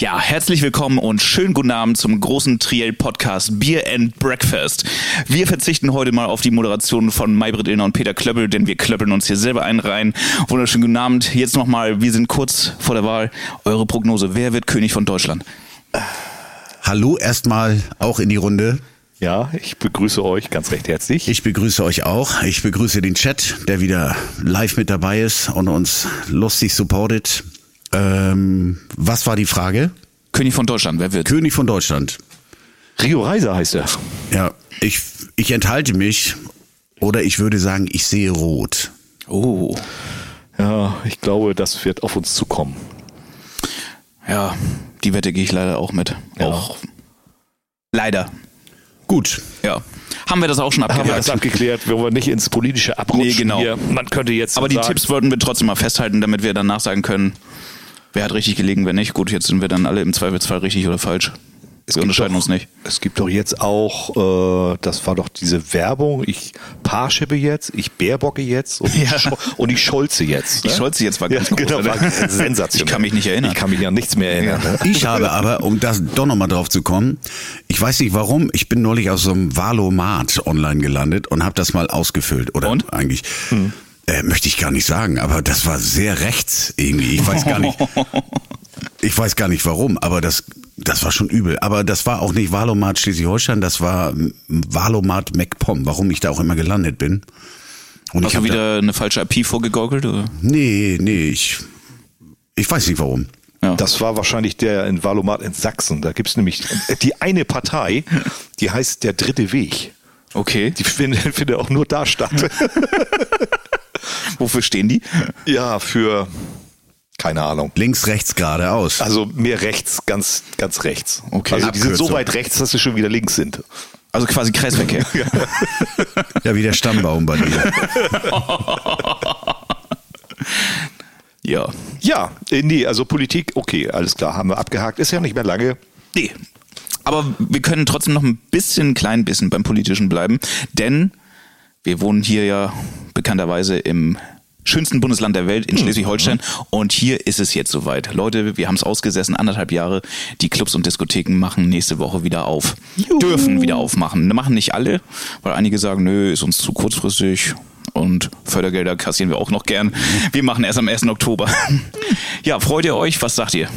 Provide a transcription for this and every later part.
Ja, herzlich willkommen und schönen guten Abend zum großen Triell-Podcast Beer and Breakfast. Wir verzichten heute mal auf die Moderation von Maybrit Illner und Peter Klöppel, denn wir klöppeln uns hier selber einen rein. Wunderschönen guten Abend. Jetzt nochmal, wir sind kurz vor der Wahl. Eure Prognose, wer wird König von Deutschland? Hallo erstmal auch in die Runde. Ja, ich begrüße euch ganz recht herzlich. Ich begrüße euch auch. Ich begrüße den Chat, der wieder live mit dabei ist und uns lustig supportet. Ähm, was war die Frage? König von Deutschland, wer wird? König von Deutschland. Rio Reiser heißt er. Ja, ich, ich enthalte mich oder ich würde sagen, ich sehe rot. Oh. Ja, ich glaube, das wird auf uns zukommen. Ja, die Wette gehe ich leider auch mit. Ja. Auch leider. Gut. Ja. Haben wir das auch schon Haben wir das abgeklärt, wenn wir nicht ins politische abrutschen Nee, genau. hier. Man könnte jetzt Aber die sagen, Tipps wollten wir trotzdem mal festhalten, damit wir danach sagen können, wer hat richtig gelegen, wer nicht. Gut, jetzt sind wir dann alle im Zweifelsfall richtig oder falsch. es wir unterscheiden doch, uns nicht. Es gibt doch jetzt auch, äh, das war doch diese Werbung, ich Paarschippe jetzt, ich Bärbocke jetzt und, Ja. ich, Scho- und ich Scholze jetzt. Ne? Scholze jetzt war Ja, ganz groß, genau, war sensationell. Ich kann mich nicht erinnern. Ich kann mich an nichts mehr erinnern. Ne? Ich habe aber, um das doch nochmal drauf zu kommen, ich weiß nicht warum, ich bin neulich aus so einem Valomat online gelandet und habe das mal ausgefüllt. Oder Und? eigentlich. Äh, möchte ich gar nicht sagen, aber das war sehr rechts irgendwie. Ich weiß gar nicht. Ich weiß gar nicht warum, aber das, das war schon übel. Aber das war auch nicht Valomat Schleswig-Holstein, das war Valomat MacPom, warum ich da auch immer gelandet bin. Und Hast ich du wieder eine falsche IP vorgegaukelt? Oder? Nee, nee, ich, ich weiß nicht warum. Ja. Das war wahrscheinlich der in Valomat in Sachsen. Da gibt's nämlich die eine Partei, die heißt der dritte Weg. okay. Die findet, findet auch nur da statt. Wofür stehen die? ja, für keine Ahnung. Links, rechts, geradeaus. Also mehr rechts, ganz, ganz rechts. Okay. Also die sind so weit rechts, dass sie schon wieder links sind. Also quasi Kreisverkehr. Ja, wie der Stammbaum bei dir. ja. Ja, äh, nee, also Politik, okay, alles klar, haben wir abgehakt. Ist ja nicht mehr lange. Nee. Aber wir können trotzdem noch ein bisschen, klein bisschen beim Politischen bleiben, denn wir wohnen hier ja bekannterweise im schönsten Bundesland der Welt in Schleswig-Holstein und hier ist es jetzt soweit. Leute, wir haben es ausgesessen, anderthalb Jahre. Die Clubs und Diskotheken machen nächste Woche wieder auf. Dürfen wieder aufmachen. Machen nicht alle, weil einige sagen, nö, ist uns zu kurzfristig und Fördergelder kassieren wir auch noch gern. Wir machen erst am 1. Oktober. Ja, freut ihr euch? Was sagt ihr?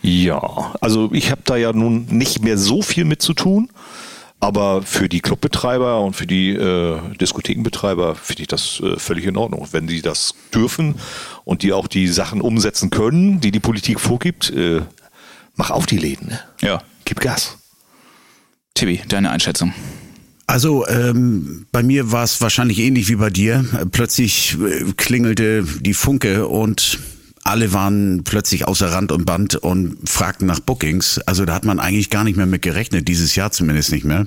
Ja, also ich habe da ja nun nicht mehr so viel mit zu tun, aber für die Clubbetreiber und für die äh, Diskothekenbetreiber finde ich das äh, völlig in Ordnung. Wenn die das dürfen und die auch die Sachen umsetzen können, die die Politik vorgibt, äh, mach auf die Läden, ne? Ja. gib Gas. Tibi, deine Einschätzung. Also ähm, bei mir war es wahrscheinlich ähnlich wie bei dir. Plötzlich äh, klingelte die Funke und alle waren plötzlich außer Rand und Band und fragten nach Bookings. Also da hat man eigentlich gar nicht mehr mit gerechnet, dieses Jahr zumindest nicht mehr.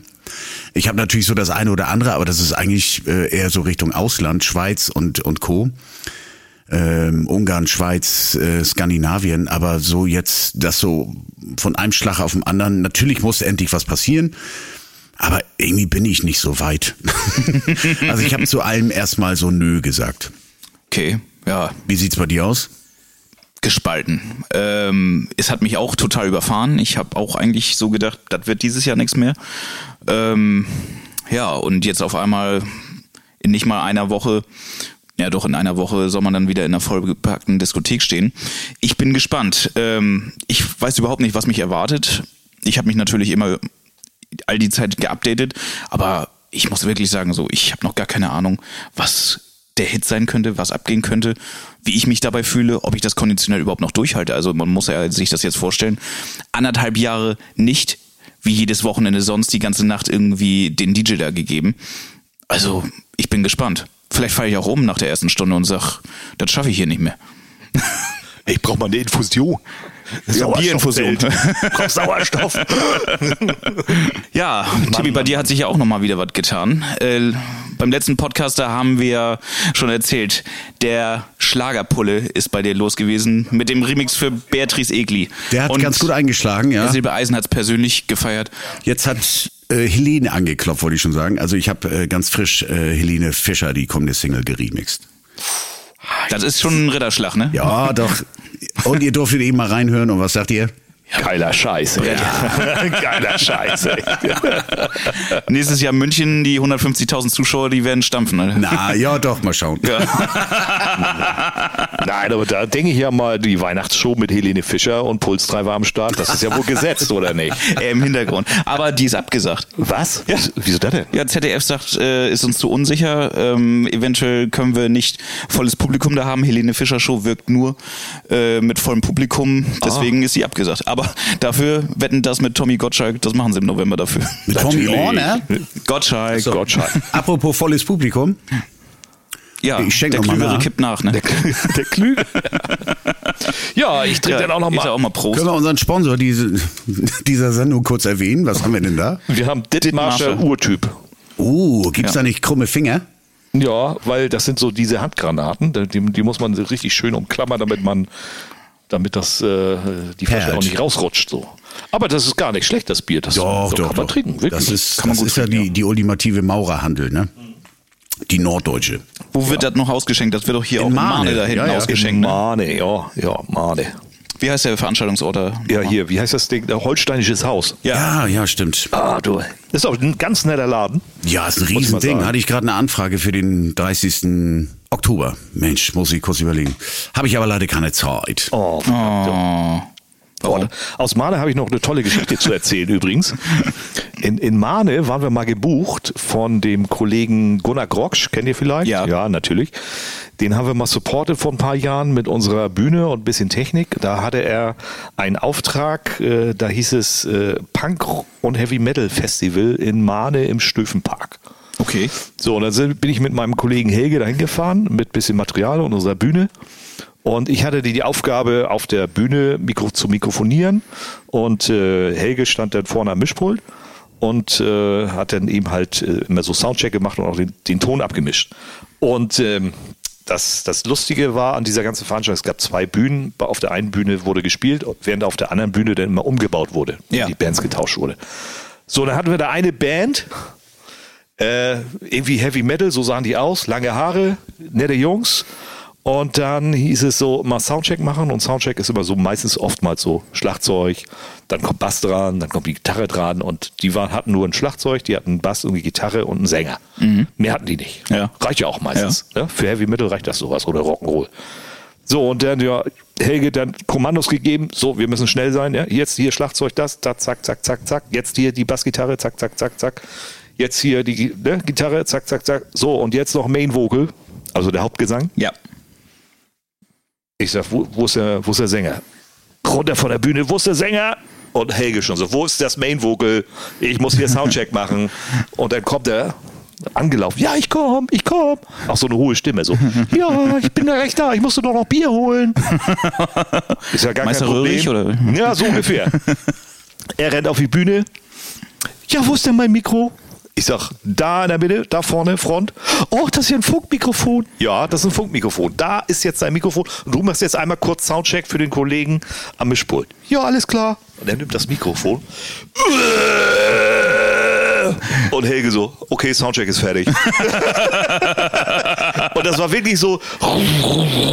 Ich habe natürlich so das eine oder andere, aber das ist eigentlich äh, eher so Richtung Ausland, Schweiz und, und Co. Ähm, Ungarn, Schweiz, äh, Skandinavien, aber so jetzt das so von einem Schlag auf den anderen. Natürlich muss endlich was passieren. Aber irgendwie bin ich nicht so weit. also ich habe zu allem erstmal so nö gesagt. Okay, ja, Wie sieht's bei dir aus? Gespalten. Ähm, es hat mich auch total überfahren. Ich habe auch eigentlich so gedacht, das wird dieses Jahr nichts mehr. Ähm, ja, und jetzt auf einmal in nicht mal einer Woche, ja doch in einer Woche soll man dann wieder in einer vollgepackten Diskothek stehen. Ich bin gespannt. Ähm, ich weiß überhaupt nicht, was mich erwartet. Ich habe mich natürlich immer all die Zeit geupdatet, aber ich muss wirklich sagen, so, ich habe noch gar keine Ahnung, was der Hit sein könnte, was abgehen könnte, wie ich mich dabei fühle, ob ich das konditionell überhaupt noch durchhalte. Also man muss ja sich das jetzt vorstellen. Anderthalb Jahre nicht wie jedes Wochenende sonst die ganze Nacht irgendwie den DJ da gegeben. Also ich bin gespannt. Vielleicht falle ich auch um nach der ersten Stunde und sag, das schaffe ich hier nicht mehr. Ich brauche mal eine Infusion. Bierinfusion. Brauch Sauerstoff. Ja, Tibi, bei dir hat sich ja auch nochmal wieder was getan. Äh, beim letzten Podcast, da haben wir schon erzählt, der Schlagerpulle ist bei dir los gewesen mit dem Remix für Beatrice Egli. Der hat Und ganz gut eingeschlagen, ja. Silber Eisen hat es persönlich gefeiert. Jetzt hat äh, Helene angeklopft, wollte ich schon sagen. Also ich habe äh, ganz frisch äh, Helene Fischer, die kommende Single, geremixed. Das ist schon ein Ritterschlag, ne? Ja, doch. Und ihr durftet eben mal reinhören und was sagt ihr? Geiler Scheiß. ey. Geiler Scheiß. ey. Nächstes Jahr München, die 150.000 Zuschauer, die werden stampfen. Ne? Na, ja, doch, mal schauen. Nein, aber da denke ich ja mal, die Weihnachtsshow mit Helene Fischer und Pulstreiber am Start, das ist ja wohl gesetzt, oder nicht? Äh, Im Hintergrund. Aber die ist abgesagt. Was? Ja. Wieso das denn? Ja, ZDF sagt, äh, ist uns zu unsicher. Ähm, eventuell können wir nicht volles Publikum da haben. Helene Fischer Show wirkt nur äh, mit vollem Publikum. Deswegen ist sie abgesagt. Aber dafür wetten das mit Tommy Gottschalk. Das machen sie im November dafür. Mit Tommy. Orner? Gottschalk. Gottschalk. Apropos volles Publikum. Ja, Ich schenk der Klügere nach. kippt nach. Ne? Der Klüge. ja, ich trinke dann auch noch ich sag mal. auch mal Prost. Können wir unseren Sponsor diese, dieser Sendung kurz erwähnen? Was haben wir denn da? Wir haben Dittmarscher. Urtyp. Oh, gibt's Ja. da nicht krumme Finger? Ja, weil das sind so diese Handgranaten, die, die muss man so richtig schön umklammern, damit man, damit das äh, die Flasche auch nicht rausrutscht. So. Aber das ist gar nicht schlecht, das Bier. Das Doch, doch, kann man doch. trinken. Wirklich. Das ist, Kann man das gut ist ja die, die ultimative Maurerhandel, ne? Die norddeutsche. Wo wird das noch ausgeschenkt? Das wird doch hier auch in Mahne. Mahne da hinten Ja, ja. ausgeschenkt. Ne? Mahne, ja, ja, Mahne. Wie heißt der Veranstaltungsort da? Ja, hier, wie heißt das Ding? Der Holsteinisches Haus. Ja, ja, stimmt. Ah, du. Das ist auch ein ganz netter Laden. Ja, ist ein Riesending. Hatte ich gerade eine Anfrage für den 30. Oktober. Mensch, muss ich kurz überlegen. Habe ich aber leider keine Zeit. Oh, Oh. Oh, aus Mahne habe ich noch eine tolle Geschichte zu erzählen übrigens. In, in Mahne waren wir mal gebucht von dem Kollegen Gunnar Groksch, kennt ihr vielleicht? Ja. Ja, natürlich. Den haben wir mal supportet vor ein paar Jahren mit unserer Bühne und ein bisschen Technik. Da hatte er einen Auftrag, äh, da hieß es äh, Punk und Heavy Metal Festival in Mahne im Stöfenpark. Okay. So, und dann bin ich mit meinem Kollegen Helge dahin gefahren, mit bisschen Material und unserer Bühne. Und ich hatte die, die Aufgabe, auf der Bühne Mikro, zu mikrofonieren. Und äh, Helge stand dann vorne am Mischpult und äh, hat dann eben halt äh, immer so Soundcheck gemacht und auch den, den Ton abgemischt. Und ähm, das, das Lustige war an dieser ganzen Veranstaltung, es gab zwei Bühnen. Auf der einen Bühne wurde gespielt, während auf der anderen Bühne dann immer umgebaut wurde. Ja. Die Bands getauscht wurde. So, dann hatten wir da eine Band, äh, irgendwie Heavy Metal, so sahen die aus, lange Haare, nette Jungs. Und dann hieß es so, mal Soundcheck machen und Soundcheck ist immer so meistens oftmals so Schlagzeug, dann kommt Bass dran, dann kommt die Gitarre dran und die waren, hatten nur ein Schlagzeug, die hatten einen Bass und eine Gitarre und einen Sänger. Mehr hatten die nicht. Ja. Reicht ja auch meistens. Ne? Für Heavy Metal reicht das sowas oder Rock'n'Roll. So, und dann, ja, Helge dann Kommandos gegeben, so, wir müssen schnell sein, ja, jetzt hier Schlagzeug, das, da, zack, zack, zack, zack, jetzt hier die Bassgitarre, zack, zack, zack, zack, jetzt hier die ne, Gitarre, zack, zack, zack, so, und jetzt noch Main Vocal, also der Hauptgesang. Ja. Ich sag, wo, wo, ist der, wo ist der Sänger? Runter von der Bühne, wo ist der Sänger? Und Helge schon so, wo ist das Main Vocal? Ich muss hier Soundcheck machen. Und dann kommt er angelaufen. Ja, ich komm, ich komm. Auch so eine hohe Stimme, so. Ja, ich bin da recht da, ich musste doch noch Bier holen. Ist ja gar Meister kein Problem. Röhrig, oder? Ja, so ungefähr. Er rennt auf die Bühne. Ja, wo ist denn mein Mikro? Ich sag, da in der Mitte, da vorne, Front. Oh, das ist ja ein Funkmikrofon. Ja, das ist ein Funkmikrofon. Da ist jetzt dein Mikrofon. Und du machst jetzt einmal kurz Soundcheck für den Kollegen am Mischpult. Ja, alles klar. Und er nimmt das Mikrofon. Und Helge so, okay, Soundcheck ist fertig. und das war wirklich so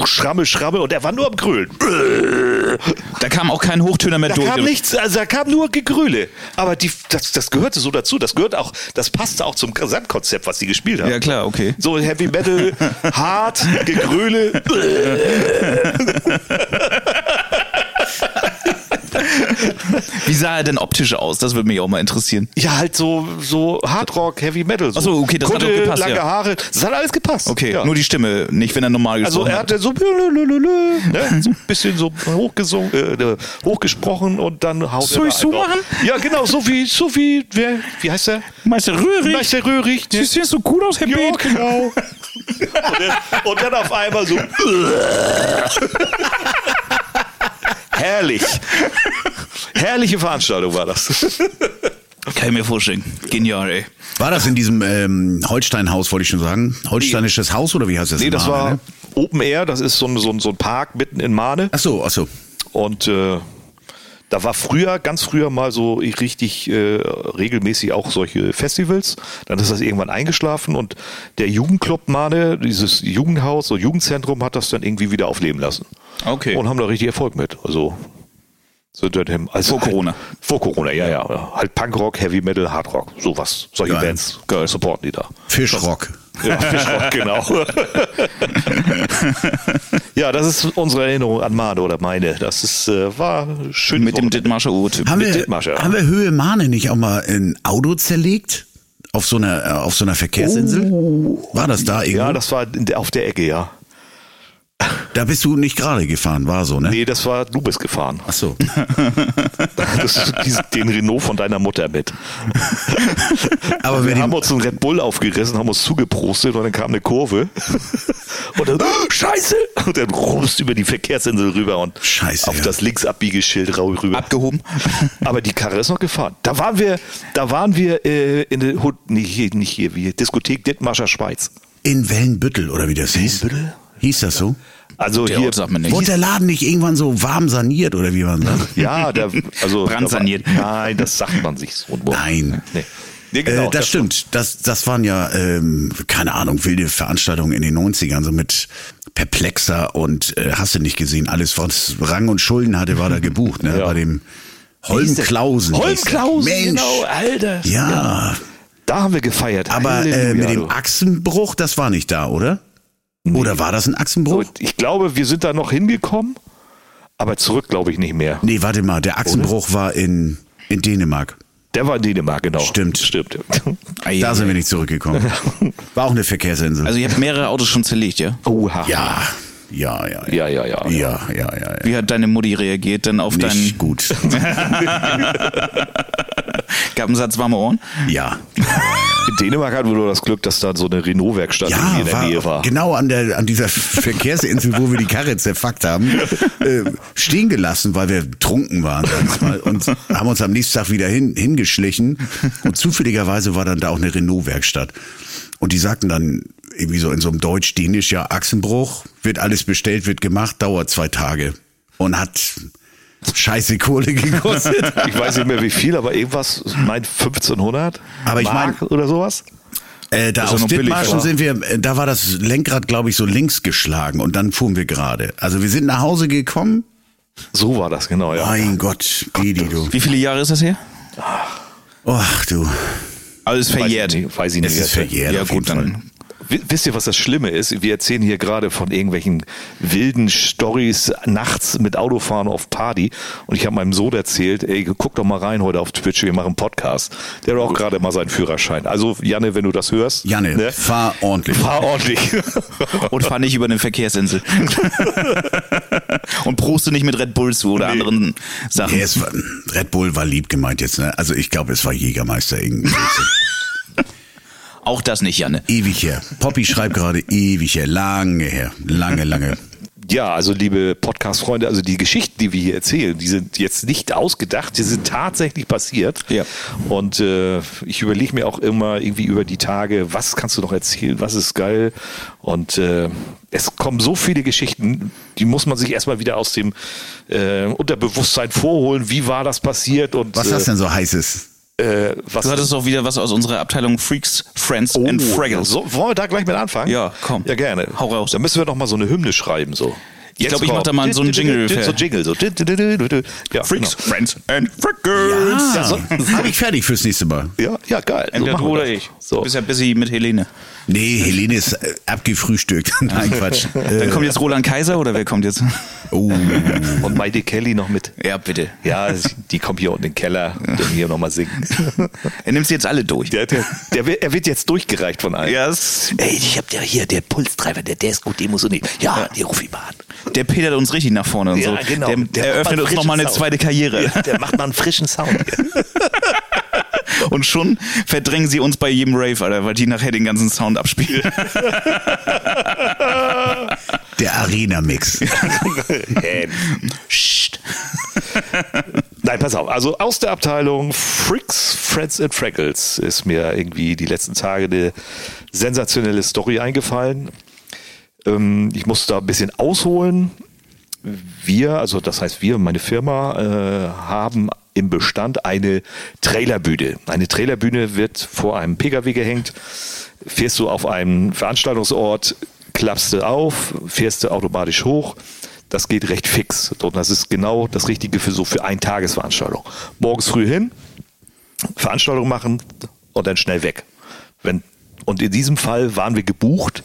Schramme, Schramme und er war nur am Grölen. Da kam auch kein Hochtöner mehr Da durch. kam nichts, also da kam nur Gegröle. Aber die, das, das gehörte so dazu. Das gehört auch, das passte auch zum Gesamtkonzept, was die gespielt haben. Ja, klar, okay. So Heavy Metal, hart, Gegröle. Wie sah er denn optisch aus? Das würde mich auch mal interessieren. Ja, halt so, so Hardrock, Heavy Metal. So. Ach so, okay, das hat Kutte, doch gepasst, lange ja. Haare. Das hat alles gepasst. Okay, ja. nur die Stimme, nicht wenn er normal Also gesprochen er hat. so, ne, so ein bisschen so hochgesungen, äh, hochgesprochen und dann haut Soll er ich so machen? Ja, genau, so wie, so wie, wer, wie heißt der? Meister Röhrig. Meister Röhrig. Ne? Siehst du so gut aus, Herr Ja, Beet? genau. und, dann, und dann auf einmal so. Herrlich. Herrliche Veranstaltung war das. Kann ich mir vorstellen. Genial, ey. War das in diesem ähm, Holsteinhaus, wollte ich schon sagen? Holsteinisches Haus oder wie heißt das? Nee, das Mahne, war ne? Open Air, das ist so ein, so ein, so ein Park mitten in Mahne. Ach so, ach so. Und äh, da war früher, ganz früher mal so richtig äh, regelmäßig auch solche Festivals. Dann ist das irgendwann eingeschlafen und der Jugendclub Mahne, dieses Jugendhaus, so Jugendzentrum, hat das dann irgendwie wieder aufleben lassen. Okay. Und haben da richtig Erfolg mit. Also So. Also Vor Corona. Halt, vor Corona, ja, ja. Halt Punkrock, Heavy Metal, Hardrock, sowas. Solche Geil. Bands Geil. supporten die da. Fischrock. Ja, Fischrock, genau. ja, das ist unsere Erinnerung an Made oder meine. Das ist, äh, war schön. Mit dem Dithmarscher Urtyp. Haben wir, haben wir Höhe Mahne nicht auch mal ein Auto zerlegt? Auf so einer, äh, auf so einer Verkehrsinsel? War das da irgendwo? Ja, das war in auf der Ecke, ja. Da bist du nicht gerade gefahren, war so, ne? Nee, das war, du bist gefahren. Ach so. Das ist diesen- den Renault von deiner Mutter mit. Aber Wir haben uns einen Red Bull aufgerissen, haben uns zugeprostet und dann kam eine Kurve. Und dann, "Ah, Scheiße! Und dann rumst über die Verkehrsinsel rüber und Scheiße, auf ja. das Linksabbiegeschild rau- rüber. Abgehoben. Aber die Karre ist noch gefahren. Da waren wir, da waren wir äh, in der nee, hier, nicht hier, wie Diskothek Dithmarscher Schweiz. in Wellenbüttel oder wie das hieß? Wellenbüttel? Hieß das so? Also Der hier, Ort sagt mir nichts. Wurde der Laden nicht irgendwann so warm saniert oder wie man sagt? ja, der, also Brandsaniert. Nein, das sagt man sich so. Nein. Nee. Nee, genau, äh, das, stimmt. Das, das waren ja, ähm, keine Ahnung, wilde Veranstaltungen in den 90ern, so mit Perplexer und äh, hast du nicht gesehen, alles, was Rang und Schulden hatte, war da gebucht, ne? Ja. Bei dem Holmklausen. Holmklausen, Mensch. genau, Alter. Ja, Da haben wir gefeiert. aber äh, mit dem. Achsenbruch, das war nicht da, oder? Oder war das ein Achsenbruch? Ich glaube, wir sind da noch hingekommen, aber zurück glaube ich nicht mehr. Nee, warte mal, der Achsenbruch war in, in Dänemark. Der war in Dänemark, genau. Stimmt. Stimmt. Da sind wir nicht zurückgekommen. War auch eine Verkehrsinsel. Also ihr habt mehrere Autos schon zerlegt, ja? Oha. ja, ja, ja, Ja, ja, ja. Ja, ja, ja. ja. Wie hat deine Mutti reagiert denn auf Nicht deinen... gut. Gab einen Satz warme Ohren? Ja. In Dänemark hatten wir nur das Glück, dass da so eine Renault-Werkstatt Ja, in der war, Nähe war. genau an der an dieser Verkehrsinsel, wo wir die Karre zerfuckt haben, äh, stehen gelassen, weil wir trunken waren sag ich mal, und haben uns am nächsten Tag wieder hin, hingeschlichen. Und zufälligerweise war dann da auch eine Renault-Werkstatt. Und die sagten dann irgendwie so in so einem Deutsch-Dänisch, ja Achsenbruch, wird alles bestellt, wird gemacht, dauert zwei Tage. Und hat scheiße Kohle gekostet. Ich weiß nicht mehr wie viel, aber irgendwas, mein 1500 Aber ich Mark oder sowas. Äh, da ist auf Dithmarschen sind wir, äh, da war das Lenkrad, glaube ich, so links geschlagen und dann fuhren wir gerade. Also wir sind nach Hause gekommen. So war das, genau, ja. Mein Gott, Didi, du. Wie viele Jahre ist das her? Ach du, Alles verjährt. Weiß ich nicht. Weiß ich nicht es ist verjährt Ja gut, dann Wisst ihr, was das Schlimme ist? Wir erzählen hier gerade von irgendwelchen wilden Stories nachts mit Autofahren auf Party. Und ich habe meinem Sohn erzählt, ey, guck doch mal rein heute auf Twitch, wir machen einen Podcast. Der hat auch gerade mal seinen Führerschein. Also, Janne, wenn du das hörst. Janne, ne? fahr ordentlich. fahr ordentlich. und fahr nicht über eine Verkehrsinsel. und proste nicht mit Red Bull zu oder anderen Sachen. Es war, Red Bull war lieb gemeint jetzt, ne? Also ich glaube, es war Jägermeister irgendwie. Auch das nicht, Janne. ewig her. Poppy schreibt gerade ewig her. Lange her. Lange, lange. Ja, also liebe Podcast-Freunde, also die Geschichten, die wir hier erzählen, die sind jetzt nicht ausgedacht, die sind tatsächlich passiert. Ja. Und äh, ich überlege mir auch immer irgendwie über die Tage, was kannst du noch erzählen, was ist geil. Und äh, es kommen so viele Geschichten, die muss man sich erstmal wieder aus dem äh, Unterbewusstsein vorholen. Wie war das passiert? Und Was äh, das denn so heißes? Äh, was Du hattest doch wieder was aus unserer Abteilung Freaks, Friends and Fraggles. So, wollen wir da gleich mit anfangen? Ja, komm. Ja, gerne. Hau raus. Dann müssen wir doch mal so eine Hymne schreiben, so. Ich Jetzt glaub, ich mach kommt- da mal so einen Jingle So Jingle, so. Ja, Freaks, genau. Friends and Fraggles. Ja, so- habe ich fertig fürs nächste Mal. Ja, ja, geil. So Entweder machen du oder das. Ich. Du So. bist ja busy mit Helene. Nee, Helene ist äh, abgefrühstückt. Nein, Quatsch. Dann Äh, kommt jetzt Roland Kaiser oder wer kommt jetzt? oh. Und Maite Kelly noch mit. Ja, bitte. Ja, die kommt hier unten in den Keller, der hier nochmal singen. Er nimmt sie jetzt alle durch. Der, der, der, wird- er wird jetzt durchgereicht von allen. Ja, es- Ey, ich hab ja hier, der Pulstreiber, der, der ist gut, den musst du nicht. Ja, die ruf ich mal an. der petert uns richtig nach vorne und Ja, so. genau. Der, Der der eröffnet uns nochmal eine zweite Karriere. Ja, der macht mal einen frischen Sound hier. Und schon verdrängen sie uns bei jedem Rave, Alter, weil die nachher den ganzen Sound abspielen. Der Arena-Mix. Nein, pass auf. Also aus der Abteilung Fricks, Friends and Fraggles ist mir irgendwie die letzten Tage eine sensationelle Story eingefallen. Ähm, ich muss da ein bisschen ausholen. Wir, also das heißt wir, meine Firma, äh, haben im Bestand eine Trailerbühne. Eine Trailerbühne wird vor einem Pkw gehängt. Fährst du auf einen Veranstaltungsort, klappst du auf, fährst du automatisch hoch. Das geht recht fix. Und das ist genau das Richtige für so für eine Tagesveranstaltung. Morgens früh hin, Veranstaltung machen und dann schnell weg. Wenn, und in diesem Fall waren wir gebucht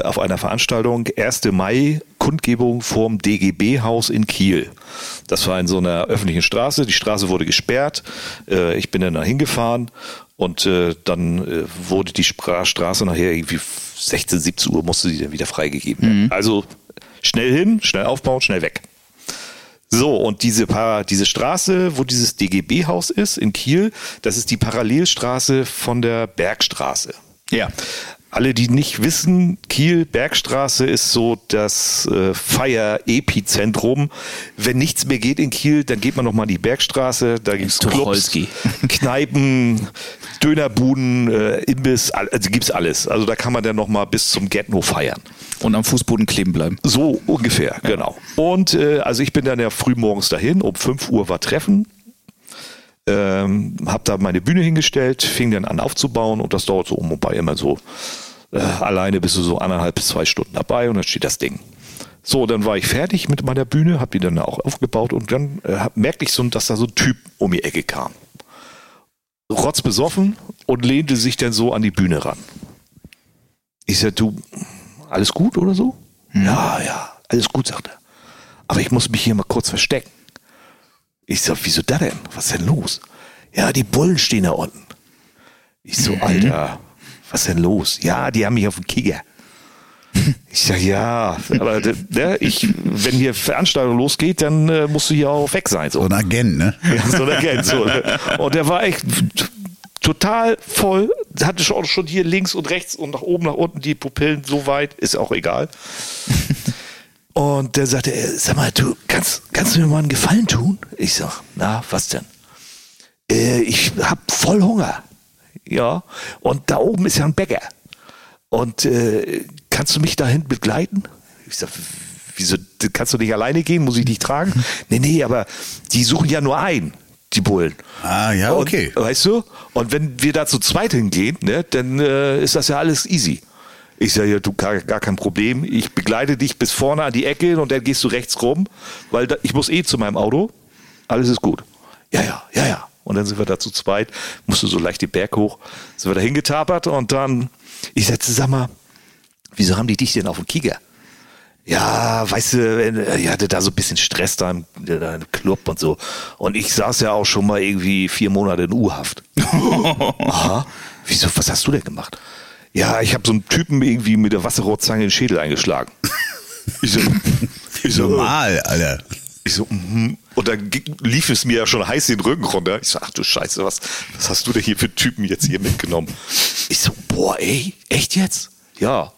auf einer Veranstaltung 1. Mai Kundgebung vorm DGB-Haus in Kiel. Das war in so einer öffentlichen Straße. Die Straße wurde gesperrt. Äh, ich bin dann da hingefahren und äh, dann wurde die Straße nachher irgendwie 16, 17 Uhr musste sie dann wieder freigegeben werden. Mhm. Also schnell hin, schnell aufbauen, schnell weg. So, und diese, diese Straße, wo dieses DGB-Haus ist in Kiel, das ist die Parallelstraße von der Bergstraße. Ja. Alle, die nicht wissen, Kiel Bergstraße ist so das äh, Feier-Epizentrum. Wenn nichts mehr geht in Kiel, dann geht man noch mal die Bergstraße. Da gibt's Clubs, Kneipen, Dönerbuden, äh, Imbiss, also gibt's alles. Also da kann man dann noch mal bis zum Ghetto feiern. Und am Fußboden kleben bleiben. So ungefähr, ja. genau. Und äh, also ich bin dann ja früh morgens dahin. Um 5 Uhr war Treffen ähm, habe da meine Bühne hingestellt, fing dann an aufzubauen und das dauert so um und bei immer so äh, alleine bist du so anderthalb bis zwei Stunden dabei und dann steht das Ding. So, dann war ich fertig mit meiner Bühne, habe die dann auch aufgebaut und dann äh, merkte ich so, dass da so ein Typ um die Ecke kam. Rotzbesoffen und lehnte sich dann so an die Bühne ran. Ich sagte, du, alles gut oder so? Hm. Ja, ja, alles gut, sagt er. Aber ich muss mich hier mal kurz verstecken. Ich so, wieso da denn? Was ist denn los? Ja, die Bullen stehen da unten. Ich so, mhm. Alter, was ist denn los? Ja, die haben mich auf dem Kicker. Ich sag, ja, aber ne, ich, wenn hier Veranstaltung losgeht, dann äh, musst du hier auch weg sein. So, so ein Agent, ne? Ja, so ein Agent. So. Ne? Und der war echt total voll, hatte schon, schon hier links und rechts und nach oben, nach unten die Pupillen so weit, ist auch egal. Und der sagte, äh, sag mal, du kannst, kannst du mir mal einen Gefallen tun? Ich sag, na, was denn? Äh, ich hab voll Hunger. Ja. Und da oben ist ja ein Bäcker. Und äh, kannst du mich dahin begleiten? Ich sag, wieso kannst du nicht alleine gehen? Muss ich dich tragen? nee, nee, aber die suchen ja nur einen, die Bullen. Ah, ja, okay. Und, weißt du? Und wenn wir da zu zweit hingehen, ne, dann äh, ist das ja alles easy. Ich sage, ja, du gar, gar kein Problem. Ich begleite dich bis vorne an die Ecke und dann gehst du rechts rum, weil da, ich muss eh zu meinem Auto. Alles ist gut. Ja, ja, ja, ja. Und dann sind wir da zu zweit, musste so leicht den Berg hoch, sind wir da hingetapert und dann, ich sagte, sag mal, wieso haben die dich denn auf dem Kieger? Ja, weißt du, ich hatte da so ein bisschen Stress da im, da im Club und so. Und ich saß ja auch schon mal irgendwie vier Monate in U-Haft. Aha. Wieso, was hast du denn gemacht? Ja, ich habe so einen Typen irgendwie mit der Wasserrohrzange in den Schädel eingeschlagen. Ich so, ich so normal, Alter. Ich so, mm, und dann lief es mir ja schon heiß den Rücken runter. Ich so, ach du Scheiße, was, was hast du denn hier für Typen jetzt hier mitgenommen? Ich so, boah, ey, echt jetzt? Ja.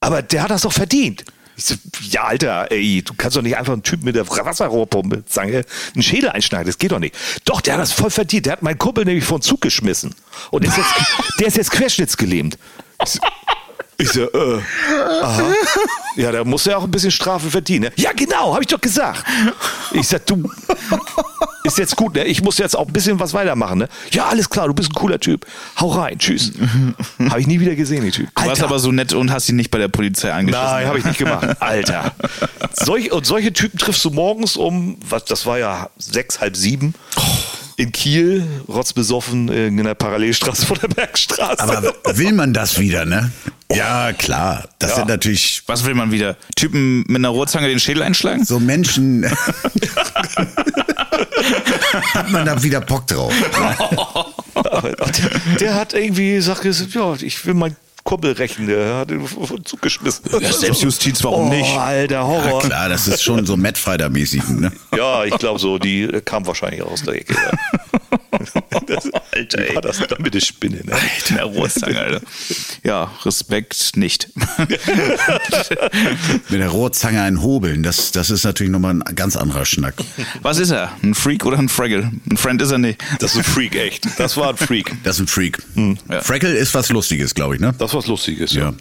Aber der hat das doch verdient. Ich so, ja, Alter, ey, du kannst doch nicht einfach einen Typen mit der Wasserrohrpumpe Zange einen Schädel einschneiden. Das geht doch nicht. Doch, der hat das voll verdient. Der hat meinen Kumpel nämlich vor den Zug geschmissen. Und der ist jetzt, der ist jetzt querschnittsgelähmt. Ich so, ich so, äh, aha. Ja, da muss er auch ein bisschen Strafe verdienen. Ne? Ja, genau, habe ich doch gesagt. Ich sag, du, ist jetzt gut, ne? Ich muss jetzt auch ein bisschen was weitermachen, ne? Ja, alles klar, du bist ein cooler Typ. Hau rein, tschüss. habe ich nie wieder gesehen, die Typ. Du warst aber so nett und hast ihn nicht bei der Polizei angeschissen. Nein, habe ich nicht gemacht. Alter. Solch, und solche Typen triffst du morgens um, was, das war ja sechs, halb sieben. Oh in Kiel, rotzbesoffen in der Parallelstraße vor der Bergstraße. Aber will man das wieder, ne? Ja, klar. Das ja. sind natürlich. Was will man wieder? Typen mit einer Rohrzange den Schädel einschlagen? So Menschen. hat man da wieder Bock drauf. der, der, hat irgendwie gesagt, ja, ich will mein Kumpel rächen, der hat ihn vom Zug geschmissen. Ja, Selbstjustiz, warum oh, nicht? Alter, Horror. Ja, klar, das ist schon so Matt Fighter-mäßig. Ne? Ja, ich glaube so, die kam wahrscheinlich aus der Ecke. das, Alter, ey. War das damit eine Spinne, ne? Alter, Rohrzange, Alter. Ja, Respekt nicht. Mit der Rohrzange einen hobeln, das, das ist natürlich nochmal ein ganz anderer Schnack. Was ist er? Ein Freak oder ein Fraggle? Ein Friend ist er nicht. Das ist ein Freak, echt. Das war ein Freak. Das ist ein Freak. Hm. Ja. Fraggle ist was Lustiges, glaube ich, ne? Das war was Lustiges, ja. ja.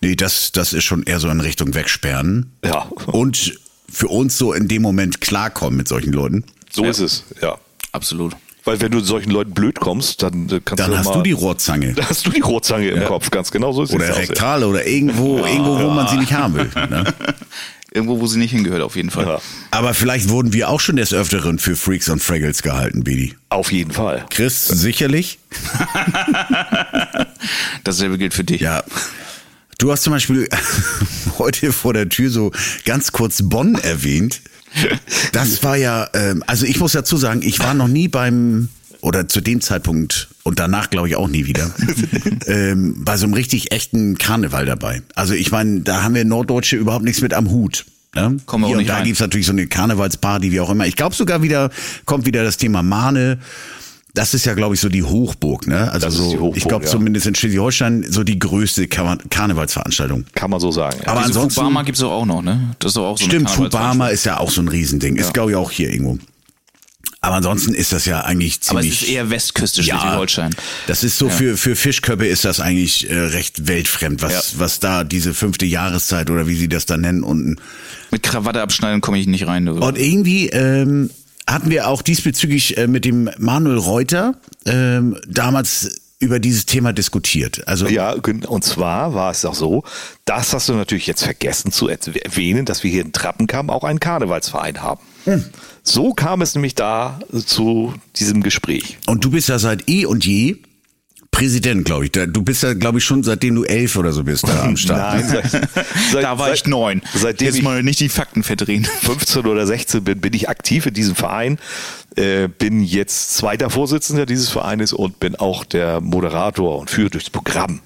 Nee, das, das ist schon eher so in Richtung Wegsperren. Ja. Und für uns so in dem Moment klarkommen mit solchen Leuten. So ja. ist es, ja. Absolut. Weil wenn du solchen Leuten blöd kommst, dann äh, kannst dann du hast mal, du die Rohrzange. Dann hast du die Rohrzange im Kopf, ganz genau so ist es. Oder Rektale oder irgendwo, irgendwo, wo man sie nicht haben will. Ne? Irgendwo, wo sie nicht hingehört, auf jeden Fall. Ja, Aber vielleicht wurden wir auch schon des Öfteren für Freaks und Fraggles gehalten, Bidi. auf jeden Fall. Chris, sicherlich. Dasselbe gilt für dich. Ja. Du hast zum Beispiel heute vor der Tür so ganz kurz Bonn erwähnt. Das war ja, ähm, also ich muss dazu sagen, ich war noch nie beim, oder zu dem Zeitpunkt und danach glaube ich auch nie wieder, ähm, bei so einem richtig echten Karneval dabei. Also ich meine, da haben wir Norddeutsche überhaupt nichts mit am Hut. Ne? Kommen wir auch Hier und nicht da rein. gibt's natürlich so eine Karnevalsparty, wie auch immer. Ich glaube sogar wieder, kommt wieder das Thema Mahne. Das ist ja, glaube ich, so die Hochburg, ne? Also Das ist so, die Hochburg, ich glaube ja. zumindest in Schleswig-Holstein so die größte Kar Karnevalsveranstaltung. Kann man so sagen. ja. Aber Diese ansonsten- Fubama gibt's doch auch noch, ne? Das ist doch auch so Stimmt, Fubama ist ja auch so ein Riesending. Ist, glaube ich, auch hier irgendwo. Aber ansonsten ist das ja eigentlich Aber es ziemlich. ist eher Westküste ja, Schleswig-Holstein. das ist so für, für Fischköppe ist das eigentlich äh, recht weltfremd, was, Ja. was da diese fünfte Jahreszeit oder wie sie das da nennen unten. Mit Krawatte abschneiden komme ich nicht rein. Du. Und irgendwie ähm, hatten wir auch diesbezüglich äh, mit dem Manuel Reuter ähm, damals über dieses Thema diskutiert. Also Ja, und zwar war es auch so, das hast du natürlich jetzt vergessen zu erwähnen, dass wir hier in Trappenkamp auch einen Karnevalsverein haben. So kam es nämlich da zu diesem Gespräch. Und du bist ja seit eh und je Präsident, glaube ich. Du bist ja, glaube ich, schon seitdem du elf oder so bist da am Start. Nein, seit, seit, da war ich seit- neun. Seitdem Jetzt ich mal nicht die Fakten verdrehen. 15 oder 16 bin, bin ich aktiv in diesem Verein, äh, bin jetzt zweiter Vorsitzender dieses Vereines und bin auch der Moderator und führe durchs Programm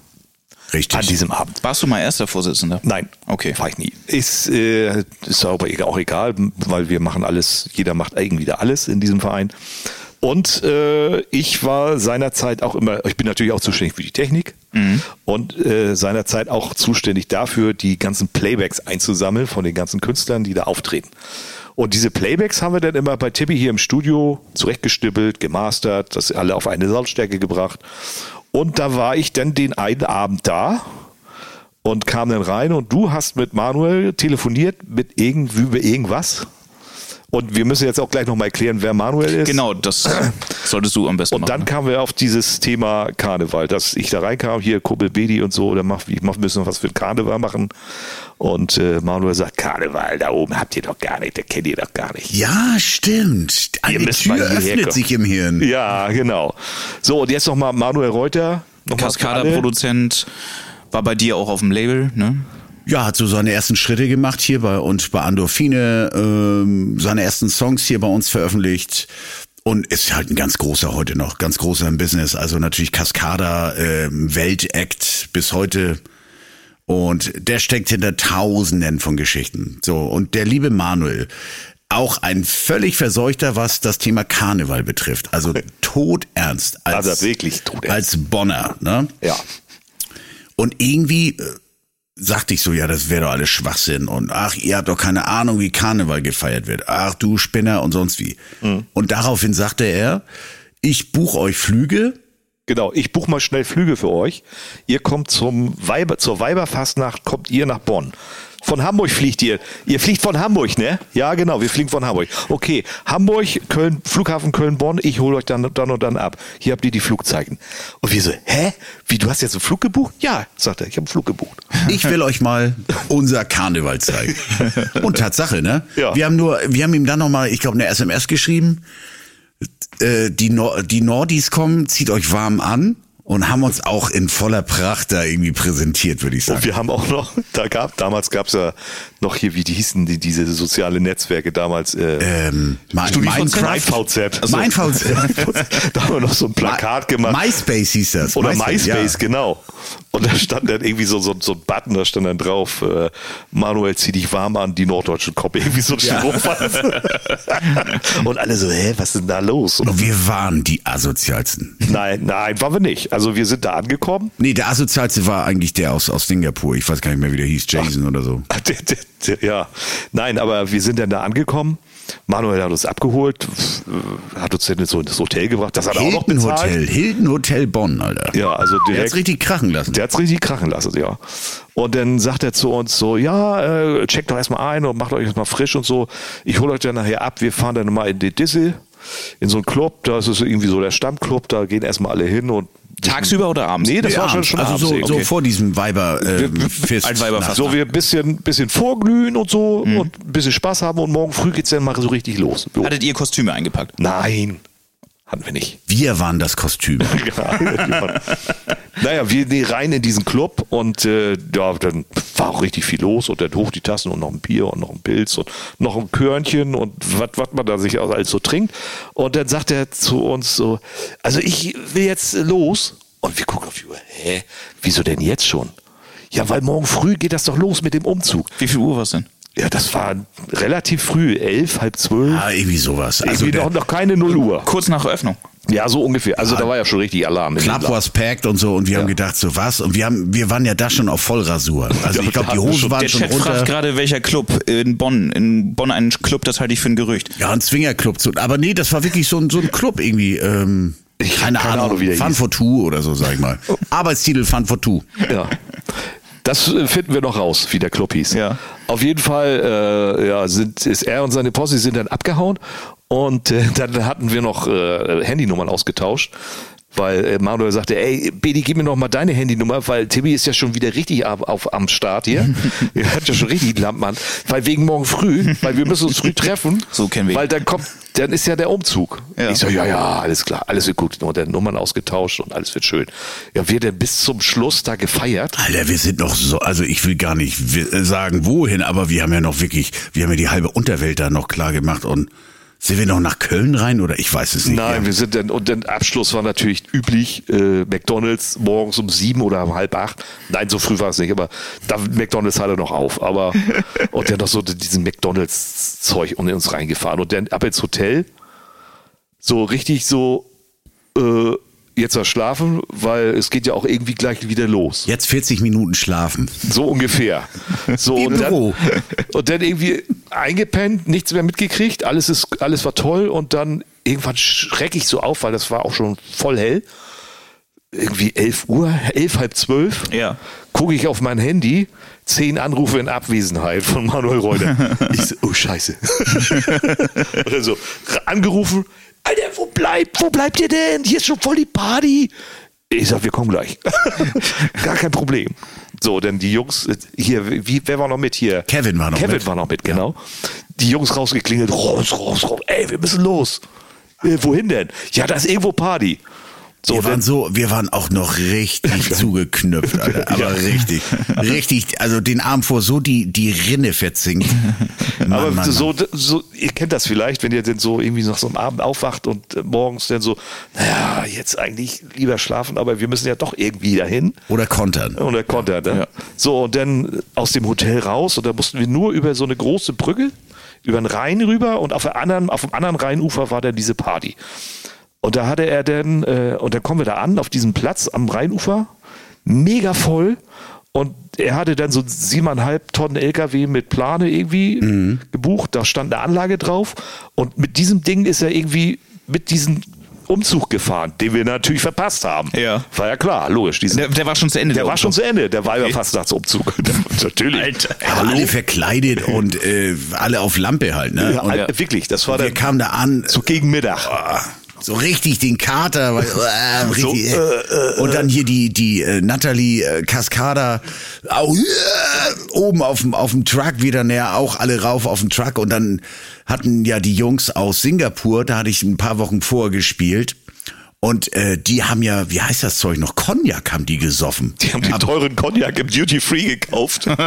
Richtig. an diesem Abend. Warst du mal erster Vorsitzender? Nein, Okay. war ich nie. Ist, äh, ist aber egal- auch egal, weil wir machen alles, jeder macht irgendwie da alles in diesem Verein. Und äh, ich war seinerzeit auch immer, ich bin natürlich auch zuständig für die Technik und äh, seinerzeit auch zuständig dafür, die ganzen Playbacks einzusammeln von den ganzen Künstlern, die da auftreten. Und diese Playbacks haben wir dann immer bei Tibi hier im Studio zurechtgestippelt, gemastert, das alle auf eine Lautstärke gebracht. Und da war ich dann den einen Abend da und kam dann rein und du hast mit Manuel telefoniert mit irgendwie über irgendwas. Und wir müssen jetzt auch gleich nochmal erklären, wer Manuel ist. Genau, das solltest du am besten Und dann machen. kamen wir auf dieses Thema Karneval, dass ich da reinkam, hier Kumpel Bedi und so, oder mach, ich mach, müssen noch was für Karneval machen. Und äh, Manuel sagt, Karneval, da oben habt ihr doch gar nicht, da kennt ihr doch gar nicht. Ja, stimmt. Eine Tür öffnet kommen. sich im Hirn. Ja, genau. So, und jetzt nochmal Manuel Reuter. Noch. Kaskada-Produzent war bei dir auch auf dem Label, ne? Ja, hat so seine ersten Schritte gemacht hier bei uns bei Andorfine, ähm, seine ersten Songs hier bei uns veröffentlicht und ist halt ein ganz großer heute noch, ganz großer im Business. Also natürlich Cascada, ähm, Weltact bis heute. Und der steckt hinter Tausenden von Geschichten. So, und der liebe Manuel, auch ein völlig Verseuchter, was das Thema Karneval betrifft. Also todernst. Als, Also wirklich todernst. Als Bonner, ne? Ja. Und irgendwie äh, sagte ich so, ja, das wäre doch alles Schwachsinn. Und ach, ihr habt doch keine Ahnung, wie Karneval gefeiert wird. Ach, du Spinner und sonst wie. Und daraufhin sagte er, ich buche euch Flüge. Genau, ich buche mal schnell Flüge für euch. Ihr kommt zum Weiber, zur Weiberfastnacht, kommt ihr nach Bonn. Von Hamburg fliegt ihr. Ihr fliegt von Hamburg, ne? Ja, genau, wir fliegen von Hamburg. Okay, Hamburg, Köln, Flughafen Köln-Bonn, ich hole euch dann, dann und dann ab. Hier habt ihr die Flugzeichen. Und wir so, hä? Wie, du hast jetzt einen Flug gebucht? Ja, sagt er, ich habe einen Flug gebucht. Ich will euch mal unser Karneval zeigen. Und Tatsache, ne? Ja. Wir haben nur, wir haben ihm dann nochmal, ich glaube, eine SMS geschrieben. Äh, die, Nor die Nordis kommen, zieht euch warm an. Und haben uns auch in voller Pracht da irgendwie präsentiert, würde ich sagen. Und wir haben auch noch, da gab, damals gab es ja noch hier, wie die hießen, die, diese soziale Netzwerke damals. Äh, ähm, mein? MeinVZ. Also, Mein VZ. da haben wir noch so ein Plakat gemacht. MySpace hieß das. Oder MySpace, ja. genau. Und da stand dann irgendwie so, so, so ein Button, da stand dann drauf, äh, Manuel, zieh dich warm an, die Norddeutschen kommen. Irgendwie so ein Spruch. Und alle so, hä, was ist denn da los? Und wir waren die asozialsten. nein, nein, waren wir nicht. Also wir sind da angekommen. Nee, der asozialste war eigentlich der aus, aus Singapur. Ich weiß gar nicht mehr, wie der hieß. Jason oder so. Der, der, der, ja, nein, aber wir sind dann da angekommen. Manuel hat uns abgeholt, äh, hat uns dann so ins Hotel gebracht. Das hat er auch noch bezahlt. Hotel. Hilton Hotel Bonn, Alter. Ja, also Der direkt. hat's richtig krachen lassen. Der hat's richtig krachen lassen, ja. Und dann sagt er zu uns so, ja, äh, checkt doch erstmal ein und macht euch erstmal frisch und so. Ich hole euch dann nachher ab, wir fahren dann mal in die Dissel, in so einen Club, da ist es irgendwie so der Stammclub, da gehen erstmal alle hin und Tagsüber oder abends? Nee, das war schon, abends. schon also abends so, irgendwie. so vor diesem Weiber äh, Fest. Altweiberfest. So, wir ein bisschen, bisschen vorglühen und so und ein bisschen Spaß haben und morgen früh geht's dann mal so richtig los. So. Hattet ihr Kostüme eingepackt? Nein, hatten wir nicht. Wir waren das Kostüm. naja, wir nee, rein in diesen Club und äh, ja, dann war auch richtig viel los und dann hoch die Tassen und noch ein Bier und noch ein Pilz und noch ein Körnchen und was was man da sich auch alles so trinkt. Und dann sagt er zu uns so, also ich will jetzt los. Und wir gucken auf die Uhr, hä, wieso denn jetzt schon? Ja, weil morgen früh geht das doch los mit dem Umzug. Wie viel Uhr war es denn? Ja, das war relativ früh, elf, halb zwölf. Ah, irgendwie sowas. Also Irgendwie der noch, noch keine Null Uhr. Kurz nach Eröffnung. Ja, so ungefähr. Also da war ja schon richtig Alarm. Club was packed und so und wir haben gedacht, so was? Und wir haben, wir waren ja da schon auf Vollrasur. Also Ja, ich glaube, die Hosen schon- waren Der schon Chat fragt runter. gerade, welcher Club in Bonn. In Bonn ein Club, das halte ich für ein Gerücht. Ja, ein Zwingerclub. So, aber nee, das war wirklich so ein, so ein Club irgendwie. Ähm, keine, keine Ahnung, Ahnung, wie der Fun hieß. for Two oder so, sag ich mal. Arbeitstitel Fun for Two. Ja. Das äh, finden wir noch raus, wie der Club hieß. Ja. Auf jeden Fall äh, ja, sind, ist er und seine Posse sind dann abgehauen und äh, dann hatten wir noch äh, Handynummern ausgetauscht. Weil äh, Manuel sagte, ey, Bedi, gib mir noch mal deine Handynummer, weil Timmy ist ja schon wieder richtig auf, auf, am Start hier. er hat ja schon richtig einen Lampmann. Weil wegen morgen früh, weil wir müssen uns früh treffen. So kennen wir. Weil dann kommt, dann ist ja der Umzug. Ja. Ich so, ja, ja, alles klar, alles wird gut. Und dann Nummern ausgetauscht und alles wird schön. Ja, wir dann bis zum Schluss da gefeiert. Alter, wir sind noch so, also ich will gar nicht sagen, wohin, aber wir haben ja noch wirklich, wir haben ja die halbe Unterwelt da noch klar gemacht und sind wir noch nach Köln rein oder ich weiß es nicht. Nein, mehr. wir sind dann, und dann Abschluss war natürlich üblich, äh, McDonalds morgens um sieben oder um halb acht. Nein, so früh war es nicht, aber da, McDonalds hatte noch auf, aber, und dann noch so diesen McDonalds-Zeug und in uns reingefahren und dann ab ins Hotel, so richtig so, äh, jetzt mal schlafen, weil es geht ja auch irgendwie gleich wieder los. Jetzt 40 Minuten schlafen. So ungefähr. So, im und, dann, Büro. und dann irgendwie eingepennt, nichts mehr mitgekriegt, alles, ist, alles war toll und dann irgendwann schrecke ich so auf, weil das war auch schon voll hell. Irgendwie 11 Uhr, 11, halb 12. Ja. Gucke ich auf mein Handy, zehn Anrufe in Abwesenheit von Manuel Reuter. Ich so, oh Scheiße. Oder so, angerufen, Alter, wo bleibt, wo bleibt ihr denn? Hier ist schon voll die Party. Ich sag, wir kommen gleich. Gar kein Problem. So, denn die Jungs, äh, hier, wie, wer war noch mit hier? Kevin war noch Kevin mit. war noch mit, genau. Die Jungs rausgeklingelt, raus, raus, raus. Ey, wir müssen los. Äh, wohin denn? Ja, da ist irgendwo Party. So, wir waren so, wir waren auch noch richtig zugeknüpft, Alter. Aber Ja. richtig, richtig, also den Arm vor so die, die Rinne verzinkt. Mann, aber Mann, so, Mann. so, ihr kennt das vielleicht, wenn ihr denn so irgendwie nach so einem Abend aufwacht und äh, morgens dann so, naja, jetzt eigentlich lieber schlafen, aber wir müssen ja doch irgendwie dahin. Oder kontern. Und er konnte ne? Ja. So, und dann aus dem Hotel raus und da mussten wir nur über so eine große Brücke, über den Rhein rüber und auf, der anderen, auf dem anderen Rheinufer war dann diese Party. Und da hatte er dann, äh, und dann kommen wir da an, auf diesem Platz am Rheinufer, mega voll. Und er hatte dann so siebeneinhalb Tonnen LKW mit Plane irgendwie gebucht. Da stand eine Anlage drauf. Und mit diesem Ding ist er irgendwie mit diesem Umzug gefahren, den wir natürlich verpasst haben. Ja. War ja klar, logisch. Diesen, Der, der war schon zu Ende. der war schon zu Ende. Der war ja fast Umzug. Natürlich. Alter. Aber alle verkleidet und äh, alle auf Lampe halt, ne? Ja, und wirklich, das war wir dann kamen da an, so gegen Mittag. So richtig den Kater, weil, äh, So, richtig, äh, und dann hier die die äh, Natalie äh, Cascada auch, äh, oben auf dem auf dem Truck wieder näher auch alle rauf auf den Truck. Und dann hatten ja die Jungs aus Singapur, da hatte ich ein paar Wochen vorher gespielt. Und äh, die haben ja, wie heißt das Zeug noch? Cognac haben die gesoffen. Die haben den teuren Cognac im Duty Free gekauft.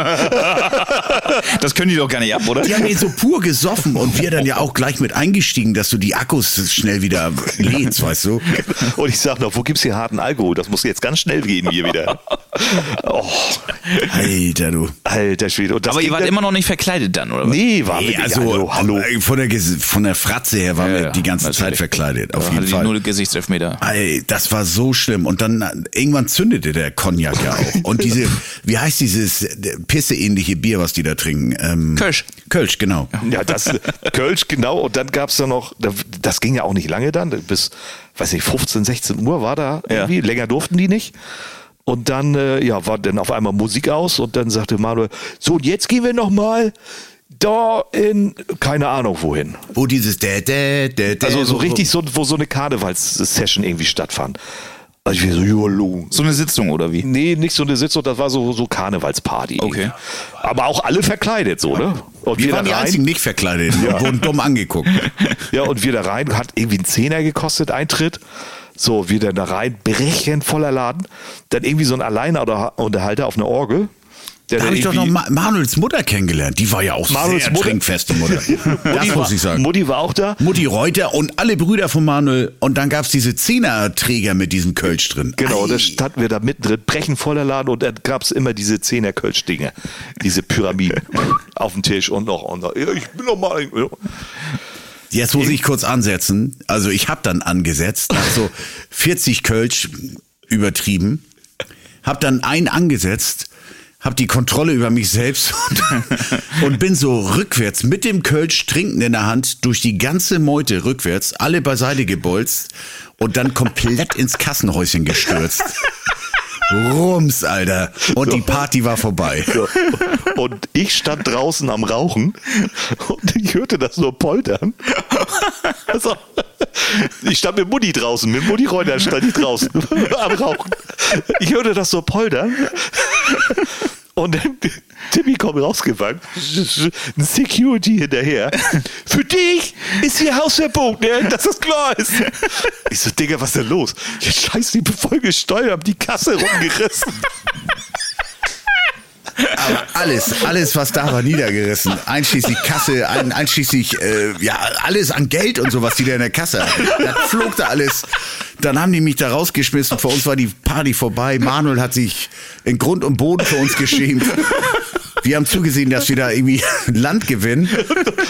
Das können die doch gar nicht ab, oder? Die haben ihn so pur gesoffen und wir dann ja auch gleich mit eingestiegen, dass du die Akkus schnell wieder lädst, weißt du? Und ich sag noch, wo gibt's hier harten Alkohol? Das muss jetzt ganz schnell gehen hier wieder. Oh, Alter, du. alter Schwede. Und das Aber ihr wart dann- immer noch nicht verkleidet dann, oder? was? Nee, war Nee, wirklich, also hallo, hallo. äh, Von, der, von der Fratze her waren Ja, wir ja, die ganze natürlich. Zeit verkleidet, auf jeden Fall. Nur Gesichtselfmeter. Ey, das war so schlimm. Und dann irgendwann zündete der Cognac ja auch. Und diese, wie heißt dieses äh, Pisse-ähnliche Bier, was die da trinken? Ähm, Kölsch. Kölsch, genau. Ja, das Kölsch, genau. Und dann gab's da noch, das ging ja auch nicht lange dann, bis, weiß nicht, 15, 16 Uhr war da Ja. irgendwie. Länger durften die nicht. Und dann, äh, ja, war dann auf einmal Musik aus und dann sagte Manuel, so, und jetzt gehen wir noch mal da in, keine Ahnung wohin. Wo dieses dä, dä, dä, dä, Also so richtig so, wo so eine Karnevals-Session irgendwie stattfand. Also ich so, Jolo. So eine Sitzung oder wie? Nee, nicht so eine Sitzung, das war so, so Karnevalsparty. Okay. Aber auch alle verkleidet, so, ne? Und Wir waren da die rein- einzigen nicht verkleidet und wurden dumm angeguckt. Ja, und wir da rein, hat irgendwie einen Zehner gekostet, Eintritt. So, wir dann da rein, brechend voller Laden. Dann irgendwie so ein Alleinunterhalter auf einer Orgel. Der Da habe ich doch noch Ma Manuels Mutter kennengelernt. Die war ja auch Manuels sehr Mutter- trinkfest, die Mutter. Das muss ich sagen. Mutti war auch da. Mutti Reuter und alle Brüder von Manuel. Und dann gab's diese Zehnerträger mit diesem Kölsch drin. Genau, Ei. da standen wir da mittendrin, brechen voller Laden und dann gab's immer diese Zehner Kölsch-Dinge, diese Pyramiden auf dem Tisch und noch, und noch. Ja, ich bin noch mal. Jetzt muss ich kurz ansetzen. Also ich habe dann angesetzt, so 40 Kölsch übertrieben, habe dann ein angesetzt, habe die Kontrolle über mich selbst und, und bin so rückwärts mit dem Kölsch trinken in der Hand durch die ganze Meute rückwärts, alle beiseite gebolzt und dann komplett ins Kassenhäuschen gestürzt. Rums, Alter. Und die Party war vorbei. So. Und ich stand draußen am Rauchen und ich hörte das nur poltern. Also, ich stand mit Mutti draußen, mit Mutti Reuter stand ich draußen am Rauchen. Ich hörte das so poltern. Und dann Timmy kommt rausgefangen, ein Security hinterher. Für dich ist hier Hausverbot, ne? dass das klar ist. Ich so, Digga, was ist denn los? Ja, scheiße, die voll gesteuert, haben die Kasse rumgerissen. Alles, alles, was da war, niedergerissen. Einschließlich Kasse, ein, einschließlich, äh, ja, alles an Geld und so, was die da in der Kasse hatten. Das flog da alles. Dann haben die mich da rausgeschmissen. Für uns war die Party vorbei. Manuel hat sich in Grund und Boden für uns geschämt. Wir haben zugesehen, dass wir da irgendwie Land gewinnen.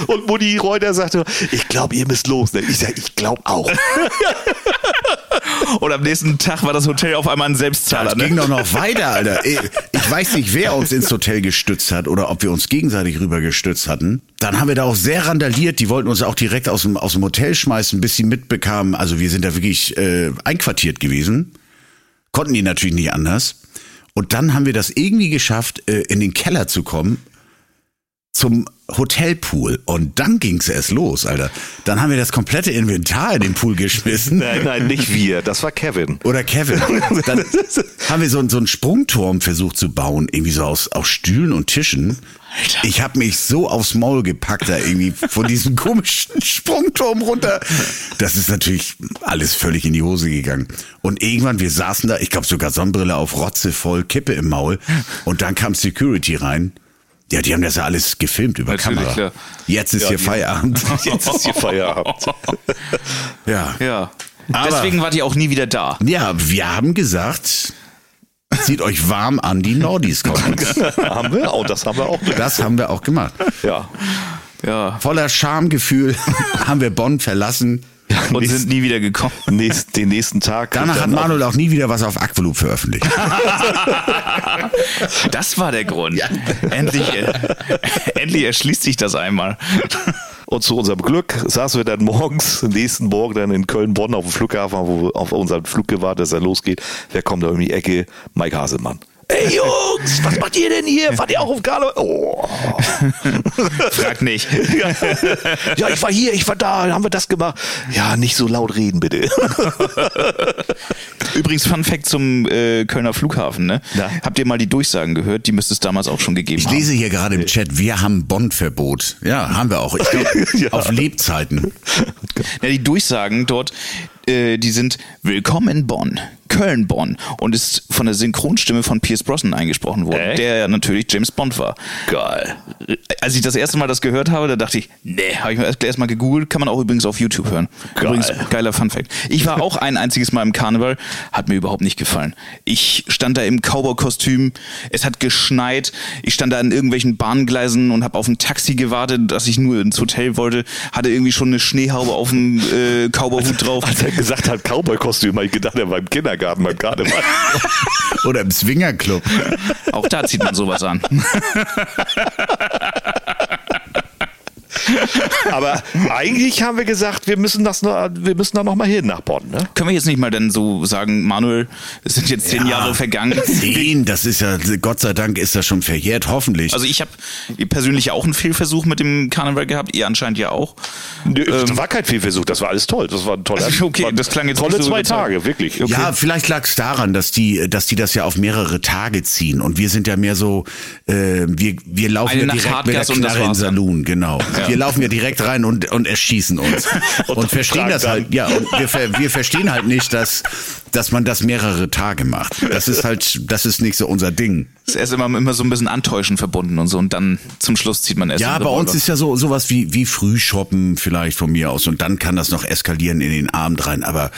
Und Mutti Reuter sagte, ich glaube, ihr müsst los. Ne? Ich sag, ich glaube auch. Und am nächsten Tag war das Hotel auf einmal ein Selbstzahler. Das Ne? ging doch noch weiter, Alter. Ich ich weiß nicht, wer uns ins Hotel gestützt hat oder ob wir uns gegenseitig rüber gestützt hatten. Dann haben wir da auch sehr randaliert. Die wollten uns auch direkt aus dem, aus dem Hotel schmeißen, bis sie mitbekamen. Also wir sind da wirklich äh, einquartiert gewesen. Konnten die natürlich nicht anders. Und dann haben wir das irgendwie geschafft, äh, in den Keller zu kommen zum Hotelpool. Und dann ging's erst los, Alter. Dann haben wir das komplette Inventar in den Pool geschmissen. Nein, nein, nicht wir. Das war Kevin. Oder Kevin. Dann haben wir so, so einen Sprungturm versucht zu bauen, irgendwie so aus, aus Stühlen und Tischen. Ich habe mich so aufs Maul gepackt da irgendwie von diesem komischen Sprungturm runter. Das ist natürlich alles völlig in die Hose gegangen. Und irgendwann, wir saßen da, ich glaube sogar Sonnenbrille auf, Rotze voll, Kippe im Maul. Und dann kam Security rein. Ja, die haben das ja alles gefilmt über Natürlich, Kamera. klar. Jetzt ist Ja, hier Feierabend. Jetzt ist hier Feierabend. Ja. Ja. Aber- Deswegen wart ihr auch nie wieder da. Ja, wir haben gesagt, zieht euch warm an, die Nordis kommen. haben wir? Oh, das haben wir auch. Das haben wir auch gemacht. Ja. Ja. Voller Schamgefühl haben wir Bonn verlassen. Und Nächst- sind nie wieder gekommen. Nächst, den nächsten Tag. Danach hat Manuel auch nie wieder was auf Aqualoop veröffentlicht. Das war der Grund. Endlich, äh, endlich erschließt sich das einmal. Und zu unserem Glück saßen wir dann morgens, nächsten Morgen dann in Köln-Bonn auf dem Flughafen, wo wir auf unseren Flug gewartet, dass er losgeht. Wer kommt da um die Ecke? Mike Haselmann. Ey Jungs, was macht ihr denn hier? Fahrt ihr auch auf Karneval? Oh. Frag nicht. Ja, ich war hier, ich war da, haben wir das gemacht. Ja, nicht so laut reden, bitte. Übrigens, Fun Fact zum äh, Kölner Flughafen. Ne? Na? Habt ihr mal die Durchsagen gehört? Die müsste es damals auch schon gegeben Ich haben. lese hier gerade im Chat, wir haben Bonn-Verbot. Ja, haben wir auch. Ich glaube, Ja. auf Lebzeiten. Ja, die Durchsagen dort, äh, die sind Willkommen in Bonn, Köln-Bonn und ist von der Synchronstimme von Pierce Brosnan eingesprochen worden, Echt? der ja natürlich James Bond war. Geil. Als ich das erste Mal das gehört habe, da dachte ich, nee, habe ich mir erst, erst mal gegoogelt, kann man auch übrigens auf YouTube hören. Geil. Übrigens, geiler Funfact. Ich war auch ein einziges Mal im Karneval, hat mir überhaupt nicht gefallen. Ich stand da im Cowboy-Kostüm, es hat geschneit, ich stand da an irgendwelchen Bahngleisen und habe auf ein Taxi gewartet, dass ich nur ins Hotel wollte, hatte irgendwie schon eine Schneehaube auf dem äh, Cowboy-Hut drauf. Als gesagt hat, Cowboy-Kostüm, habe ich gedacht, er war im Kindergarten beim Karneval. Oder im Swingerclub. Auch da zieht man sowas an. Aber eigentlich haben wir gesagt, wir müssen das noch, wir müssen da noch mal hin nach Bonn. Ne? Können wir jetzt nicht mal dann so sagen, Manuel, es sind jetzt zehn Ja. Jahre vergangen. Zehn, das ist ja, Gott sei Dank ist das schon verjährt, hoffentlich. Also ich habe persönlich auch einen Fehlversuch mit dem Karneval gehabt, ihr anscheinend ja auch. Nö, Das war kein Fehlversuch, das war alles toll. Das war ein toller. Also, okay, war das klang jetzt tolle so zwei. Tage, wirklich. Ja, vielleicht lag es daran, dass die, dass die das ja auf mehrere Tage ziehen. Und wir sind ja mehr so, äh, wir, wir laufen Eine ja direkt mit der Knarre in. Saloon, genau. Wir laufen ja direkt rein und, und erschießen uns. und verstehen tragen das dann. halt, ja, und wir, ver- wir verstehen halt nicht, dass, dass man das mehrere Tage macht. Das ist halt, das ist nicht so unser Ding. Ist erst immer, immer so ein bisschen Antäuschen verbunden und so und dann zum Schluss zieht man erst Ja, bei uns ist ja so sowas wie wie Frühshoppen vielleicht von mir aus und dann kann das noch eskalieren in den Abend rein. Aber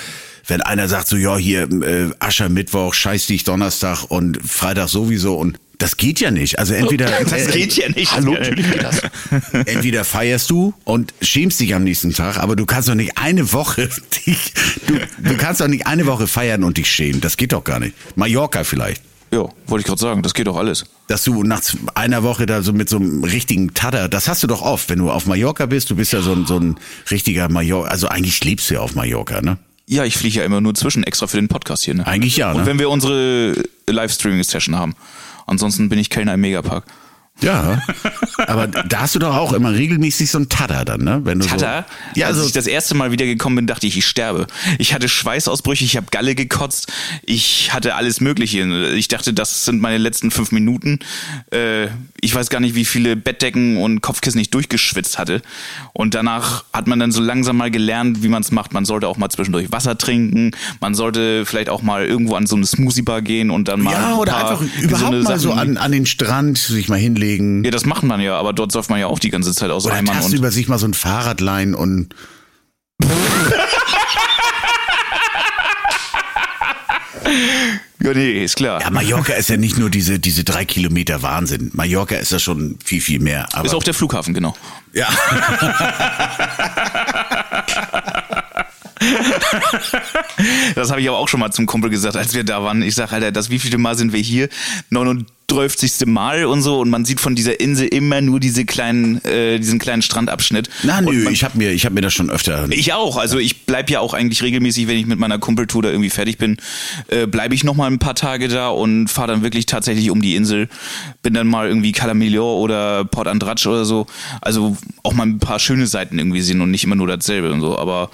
wenn einer sagt so, ja hier äh, Aschermittwoch, Scheiß dich Donnerstag und Freitag sowieso und das geht ja nicht. Also entweder Das äh, geht ja nicht. Hallo, natürlich geht das. entweder feierst du und schämst dich am nächsten Tag, aber du kannst doch nicht eine Woche dich, du, du kannst doch nicht eine Woche feiern und dich schämen. Das geht doch gar nicht. Mallorca vielleicht. Ja, wollte ich gerade sagen, das geht doch alles. Dass du nach einer Woche da so mit so einem richtigen Tada, das hast du doch oft, wenn du auf Mallorca bist, du bist ja so ein, so ein richtiger Mallorca, also eigentlich lebst du ja auf Mallorca, ne? Ja, ich fliege ja immer nur zwischen extra für den Podcast hier. Ne? Eigentlich ja, Und ne? wenn wir unsere Livestreaming-Session haben. Ansonsten bin ich Kellner im Megapark. Ja. Aber da hast du doch auch immer regelmäßig so ein Tada dann, ne? Wenn du Tada, So, ja, als also ich das erste Mal wieder gekommen bin, dachte ich, ich sterbe. Ich hatte Schweißausbrüche, ich habe Galle gekotzt, ich hatte alles Mögliche. Ich dachte, das sind meine letzten fünf Minuten. Äh, ich weiß gar nicht, wie viele Bettdecken und Kopfkissen ich durchgeschwitzt hatte. Und danach hat man dann so langsam mal gelernt, wie man es macht. Man sollte auch mal zwischendurch Wasser trinken. Man sollte vielleicht auch mal irgendwo an so eine Smoothie-Bar gehen und dann mal ja, oder einfach überhaupt mal so Sachen- an, an den Strand sich mal hinlegen. Ja, das macht man ja, aber dort säuft man ja auch die ganze Zeit aus Oder Eimern und tagsüber sich mal so ein Fahrrad leihen und Ja, nee, ist klar. ja, Mallorca ist ja nicht nur diese, diese drei Kilometer Wahnsinn. Mallorca ist ja schon viel, viel mehr. Ist auch der Flughafen, genau. ja. Das habe ich aber auch schon mal zum Kumpel gesagt, als wir da waren. Ich sage, Alter, das wievielte Mal sind wir hier? 39. Mal und so und man sieht von dieser Insel immer nur diese kleinen, äh, diesen kleinen Strandabschnitt. Na Und nö, man, ich habe mir, ich hab mir das schon öfter. ich auch. Also ich bleib ja auch eigentlich regelmäßig, wenn ich mit meiner Kumpeltour da irgendwie fertig bin, äh, bleibe ich noch mal ein paar Tage da und fahre dann wirklich tatsächlich um die Insel. Bin dann mal irgendwie Cala Millor oder Port Andratsch oder so. Also auch mal ein paar schöne Seiten irgendwie sehen und nicht immer nur dasselbe und so. Aber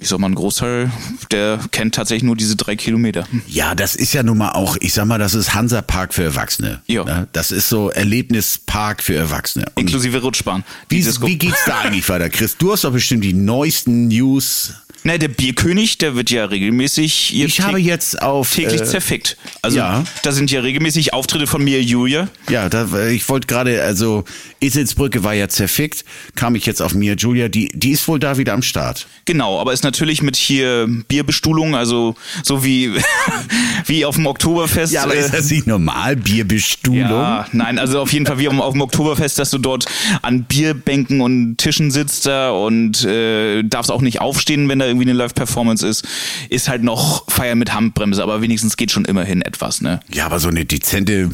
ich sag mal, ein Großteil, der kennt tatsächlich nur diese drei Kilometer. Ja, das ist ja nun mal auch, ich sag mal, das ist Hansa-Park für Erwachsene. Ja. Ne? Das ist so Erlebnispark für Erwachsene. Und Inklusive Rutschbahn. Wie, wie geht's da eigentlich weiter, Chris? Du hast doch bestimmt die neuesten News. Na, der Bierkönig, der wird ja regelmäßig jetzt Ich habe jetzt auf täglich äh, zerfickt. Also ja. da sind ja regelmäßig Auftritte von mir, Julia. Ja, da, ich wollte gerade, also Eselsbrücke war ja zerfickt, kam ich jetzt auf Mia Julia, die, die ist wohl da wieder am Start. Genau, aber ist natürlich mit hier Bierbestuhlung, also so wie, wie auf dem Oktoberfest. Ja, aber ist das nicht normal, Bierbestuhlung? Ja, nein, also auf jeden Fall wie auf, auf dem Oktoberfest, dass du dort an Bierbänken und Tischen sitzt da und äh, darfst auch nicht aufstehen, wenn da irgendwie eine Live-Performance ist. Ist halt noch Feier mit Handbremse, aber wenigstens geht schon immerhin etwas, ne? Ja, aber so eine dezente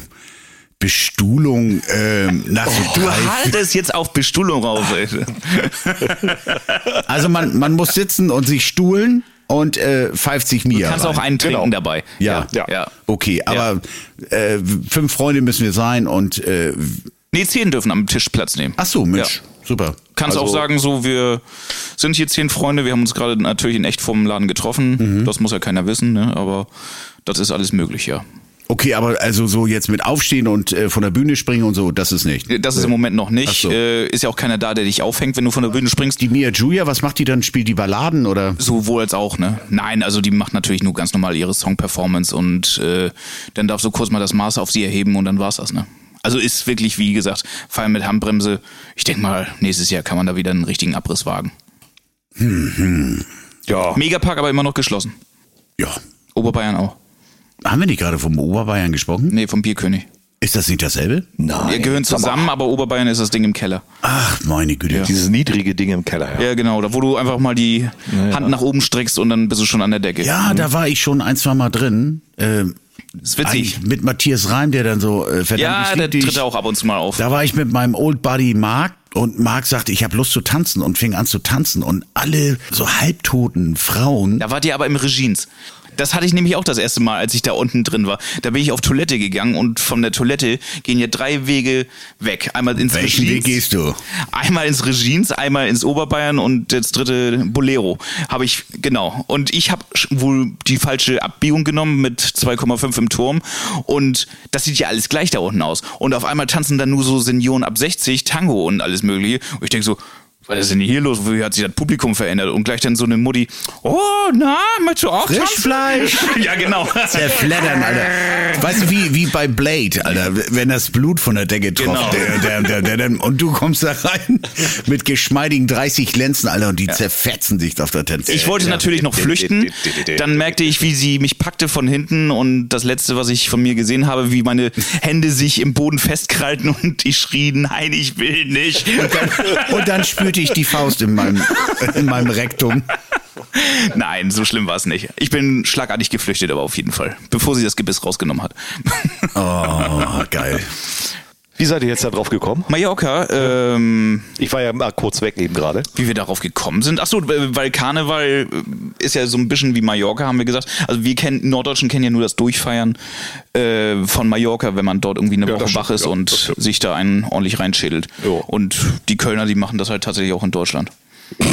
Bestuhlung ähm, nach so Du haltest jetzt auf Bestuhlung raus, ey. Also man, man muss sitzen und sich stuhlen und äh, pfeift sich Mia Du kannst rein. auch einen trinken Genau. dabei. Ja. ja. Ja. ja. Okay, aber äh, fünf Freunde müssen wir sein und äh, Nee, zehn dürfen am Tisch Platz nehmen. ach so, Mensch, Ja. super. Kannst Also- auch sagen, so, wir sind hier zehn Freunde, wir haben uns gerade natürlich in echt vom Laden getroffen. Mhm. Das muss ja keiner wissen, ne? aber das ist alles möglich, ja. Okay, aber also so jetzt mit aufstehen und äh, von der Bühne springen und so, das ist nicht. Das ist im Moment noch nicht. so. Äh, ist ja auch keiner da, der dich aufhängt, wenn du von der Bühne springst. Die Mia Julia, was macht die dann? Spielt die Balladen oder? Sowohl als auch, ne? Nein, also die macht natürlich nur ganz normal ihre Song-Performance und äh, dann darfst du kurz mal das Maß auf sie erheben und dann war's das, ne? Also ist wirklich, wie gesagt, Fall mit Handbremse. Ich denke mal, nächstes Jahr kann man da wieder einen richtigen Abriss wagen. Ja. Megapark aber immer noch geschlossen. Ja. Oberbayern auch. Haben wir nicht gerade vom Oberbayern gesprochen? Nee, vom Bierkönig. Ist das nicht dasselbe? Nein. Wir gehören zusammen, aber Oberbayern ist das Ding im Keller. Ach, meine Güte. Dieses niedrige Ding im Keller. Ja. Ja, genau, da wo du einfach mal die Hand nach oben streckst und dann bist du schon an der Decke. Ja, da war ich schon ein, zwei Mal drin. Ähm, ist witzig. eigentlich Mit Matthias Reim, der dann so äh, verdammt Ja, ich der tritt auch ab und zu mal auf. Da war ich mit meinem Old Buddy Mark Und Marc sagte, ich habe Lust zu tanzen und fing an zu tanzen und alle so halbtoten Frauen. Da wart ihr aber im Regiens. Das hatte ich nämlich auch das erste Mal, als ich da unten drin war. Da bin ich auf Toilette gegangen und von der Toilette gehen ja drei Wege weg. Einmal ins Welchen Weg gehst du? Einmal ins Regiens, einmal ins Oberbayern und das dritte Bolero. Habe ich, genau. Und ich habe wohl die falsche Abbiegung genommen mit 2,5 im Turm. Und das sieht ja alles gleich da unten aus. Und auf einmal tanzen dann nur so Senioren ab 60, Tango und alles mögliche. Und ich denke so, was ist denn hier los? Wie hat sich das Publikum verändert? Und gleich dann so eine Mutti, oh, na, möchtest du auch? Frischfleisch. Ja, genau. Zerfleddern, Alter. Weißt du, wie, wie bei Blade, Alter, wenn das Blut von der Decke tropft. Genau. Der, der, der, und du kommst da rein mit geschmeidigen 30 Lenzen, Alter, und die zerfetzen sich auf der Tänze. Ich wollte natürlich noch flüchten. Dann merkte ich, wie sie mich packte von hinten und das letzte, was ich von mir gesehen habe, wie meine Hände sich im Boden festkrallten und ich schrie, nein, ich will nicht. Und dann spürte ich die Faust in meinem, in meinem Rektum. Nein, so schlimm war es nicht. Ich bin schlagartig geflüchtet, aber auf jeden Fall, bevor sie das Gebiss rausgenommen hat. Oh, geil. Wie seid ihr jetzt da drauf gekommen? Mallorca, ähm, Ich war ja mal kurz weg eben gerade. wie wir darauf gekommen sind. Ach so, weil Karneval äh, ist ja so ein bisschen wie Mallorca, haben wir gesagt. Also wir kennen, Norddeutschen kennen ja nur das Durchfeiern äh, von Mallorca, wenn man dort irgendwie eine Ja, Woche wach ist ja, und sich da einen ordentlich reinschädelt. Ja. Und die Kölner, die machen das halt tatsächlich auch in Deutschland.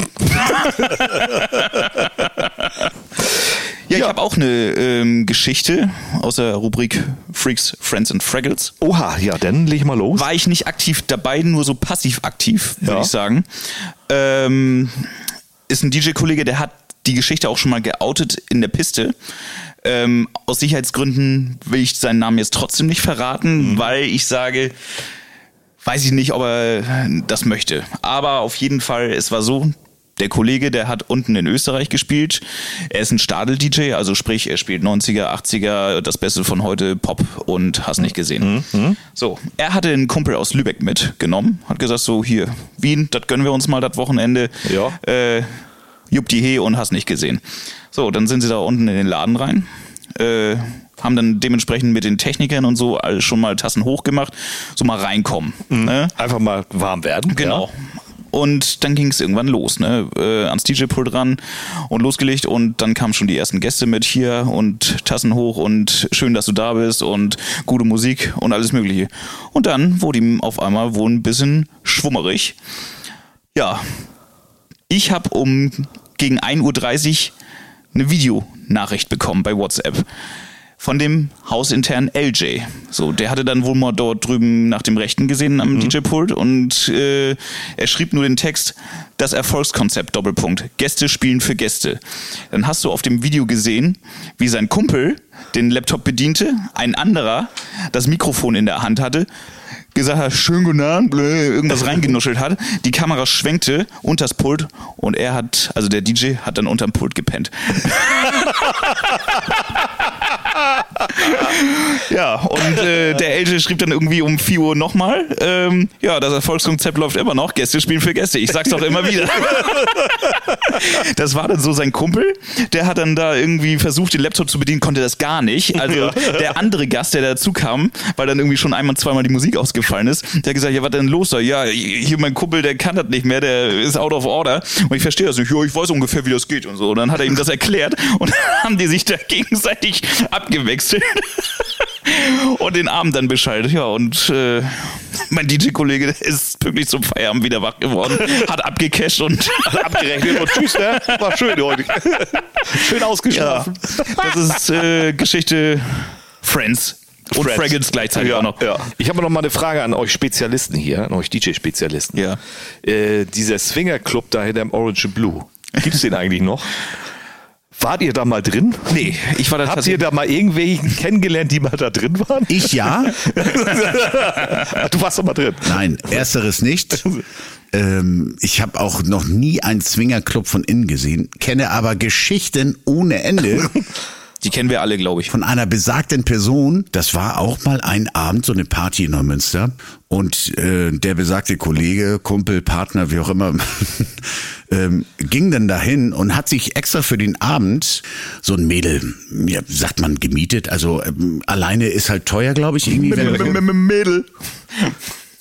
ja, ich habe auch eine ähm, Geschichte aus der Rubrik Freaks, Friends and Fraggles. Oha, ja, dann leg mal los. War ich nicht aktiv dabei, nur so passiv aktiv, würde Ja. ich sagen. Ähm, ist ein DJ-Kollege, der hat die Geschichte auch schon mal geoutet in der Piste. Ähm, aus Sicherheitsgründen will ich seinen Namen jetzt trotzdem nicht verraten, weil ich sage, weiß ich nicht, ob er das möchte. Aber auf jeden Fall, es war so, der Kollege, der hat unten in Österreich gespielt. Er ist ein Stadel-DJ, also sprich, er spielt 90er, 80er, das Beste von heute, Pop und hast nicht gesehen. So, er hatte einen Kumpel aus Lübeck mitgenommen, hat gesagt so, hier, Wien, das gönnen wir uns mal das Wochenende. Ja. Äh, jupp die He und hast nicht gesehen. So, dann sind sie da unten in den Laden rein, äh, haben dann dementsprechend mit den Technikern und so schon mal Tassen hochgemacht, so mal reinkommen. Ne? Einfach mal warm werden. Genau. Und dann ging es irgendwann los, ne? Äh, ans DJ-Pult ran und losgelegt und dann kamen schon die ersten Gäste mit hier und Tassen hoch und schön, dass du da bist und gute Musik und alles Mögliche. Und dann wurde ihm auf einmal wohl ein bisschen schwummerig. Ja, ich habe um gegen 1.30 Uhr eine Videonachricht bekommen bei WhatsApp von dem hausinternen LJ. So, der hatte dann wohl mal dort drüben nach dem Rechten gesehen am DJ-Pult und äh, er schrieb nur den Text, das Erfolgskonzept, Doppelpunkt, Gäste spielen für Gäste. Dann hast du auf dem Video gesehen, wie sein Kumpel den Laptop bediente, ein anderer das Mikrofon in der Hand hatte, gesagt hat, schön guten Abend, irgendwas reingenuschelt hat, die Kamera schwenkte unter das Pult und er hat, also der DJ hat dann unterm Pult gepennt. Ja, und äh, der LJ schrieb dann irgendwie um 4 Uhr nochmal, ähm, ja, das Erfolgskonzept läuft immer noch, Gäste spielen für Gäste. Ich sag's doch immer wieder. Das war dann so sein Kumpel, der hat dann da irgendwie versucht, den Laptop zu bedienen, konnte das gar nicht. Also der andere Gast, der dazu kam, weil dann irgendwie schon einmal, zweimal die Musik ausgefallen ist, der hat gesagt, ja, was denn los da? Ja, hier mein Kumpel, der kann das nicht mehr, der ist out of order. Und ich verstehe das nicht. Ja, ich weiß ungefähr, wie das geht und so. Und dann hat er ihm das erklärt und dann haben die sich da gegenseitig abgewechselt und den Abend dann beschaltet. Ja, und äh, mein DJ-Kollege der ist pünktlich zum Feierabend wieder wach geworden, hat abgecasht und Abgerechnet und tschüss, ne? War schön heute. schön ja, ausgeschlafen. das ist äh, Geschichte Friends und Friends. Fraggles gleichzeitig auch noch. Ja. Ich habe noch mal eine Frage an euch Spezialisten hier, an euch DJ-Spezialisten. Ja. Äh, dieser Swinger-Club da hinter dem Orange and Blue, gibt's den eigentlich noch? Wart ihr da mal drin? Nee, ich war da Habt ihr da mal irgendwelchen kennengelernt, die mal da drin waren? Ich ja. du warst doch mal drin. Nein, ersteres nicht. Ähm, ich habe auch noch nie einen Swingerclub von innen gesehen, kenne aber Geschichten ohne Ende Die kennen wir alle, glaube ich. von einer besagten Person. Das war auch mal ein Abend, so eine Party in Neumünster. Und äh, der besagte Kollege, Kumpel, Partner, wie auch immer, ähm, ging dann dahin und hat sich extra für den Abend so ein Mädel, ja, sagt man, gemietet. Also ähm, alleine ist halt teuer, glaube ich, irgendwie. Mädel.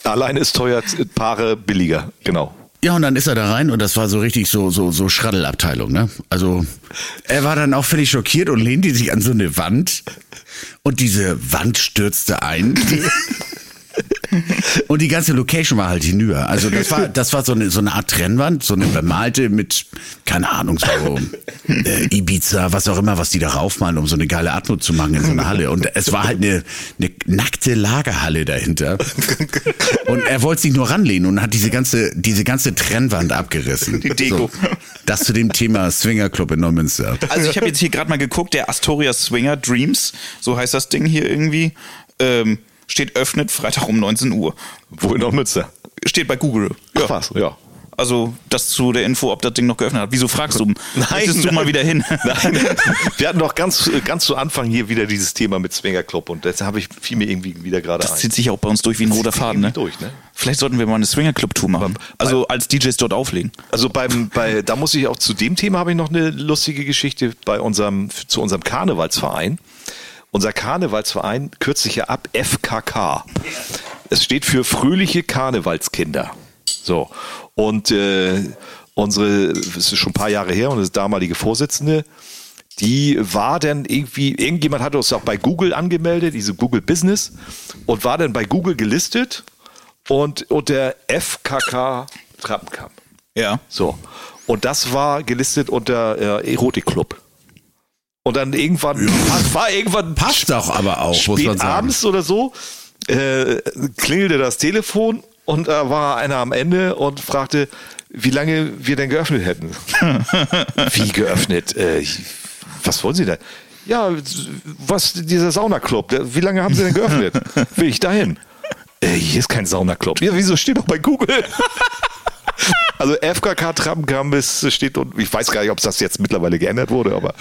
Allein ist teuer, Paare billiger, genau. Ja, und dann ist er da rein und das war so richtig so, so, so Schraddelabteilung, ne? Also, er war dann auch völlig schockiert und lehnte sich an so eine Wand und diese Wand stürzte ein. Und die ganze Location war halt hinüber. Also das war, das war so eine, so eine Art Trennwand, so eine bemalte mit, keine Ahnung, so äh, Ibiza, was auch immer, was die da raufmalen, um so eine geile Atmo zu machen in so einer Halle. Und es war halt eine, eine nackte Lagerhalle dahinter. Und er wollte sich nur ranlehnen und hat diese ganze, diese ganze Trennwand abgerissen. Die Deko. So, das zu dem Thema Swinger Club in Neumünster. Also ich habe jetzt hier gerade mal geguckt, der Astoria Swinger Dreams, so heißt das Ding hier irgendwie, ähm, steht öffnet Freitag um 19 Uhr. Wo in Neumünster? Steht bei Google. Ja. Ach was, ja. Also das zu der Info, ob das Ding noch geöffnet hat. Wieso fragst du? Nein, Möchtest du mal wieder hin? Nein, wir hatten doch ganz, ganz zu Anfang hier wieder dieses Thema mit Swinger Club und deshalb habe ich fiel mir irgendwie wieder gerade Das ein. zieht sich auch bei uns durch wie ein roter zieht Faden, ne? durch, ne? Vielleicht sollten wir mal eine Swinger Club Tour machen. Also als DJs dort auflegen. Also beim, bei, da muss ich auch zu dem Thema habe ich noch eine lustige Geschichte bei unserem, zu unserem Karnevalsverein. Unser Karnevalsverein kürzt sich ja ab FKK. Es steht für fröhliche Karnevalskinder. So. Und äh, unsere, das ist schon ein paar Jahre her, unsere damalige Vorsitzende, die war dann irgendwie, irgendjemand hatte uns auch bei Google angemeldet, diese Google Business, und war dann bei Google gelistet und unter FKK Trappenkamp. Ja. So. Und das war gelistet unter äh, Erotikclub. Und dann irgendwann, war irgendwann Passt doch aber auch, muss man sagen. abends oder so, äh, klingelte das Telefon und da war einer am Ende und fragte, wie lange wir denn geöffnet hätten. wie geöffnet? Äh, was wollen Sie denn? Ja, was, dieser Saunaclub, wie lange haben Sie denn geöffnet? Will ich dahin? Äh, hier ist kein Saunaclub. Ja, wieso steht doch bei Google? Also FKK Tramkamp ist- steht und ich weiß gar nicht, ob das jetzt mittlerweile geändert wurde, aber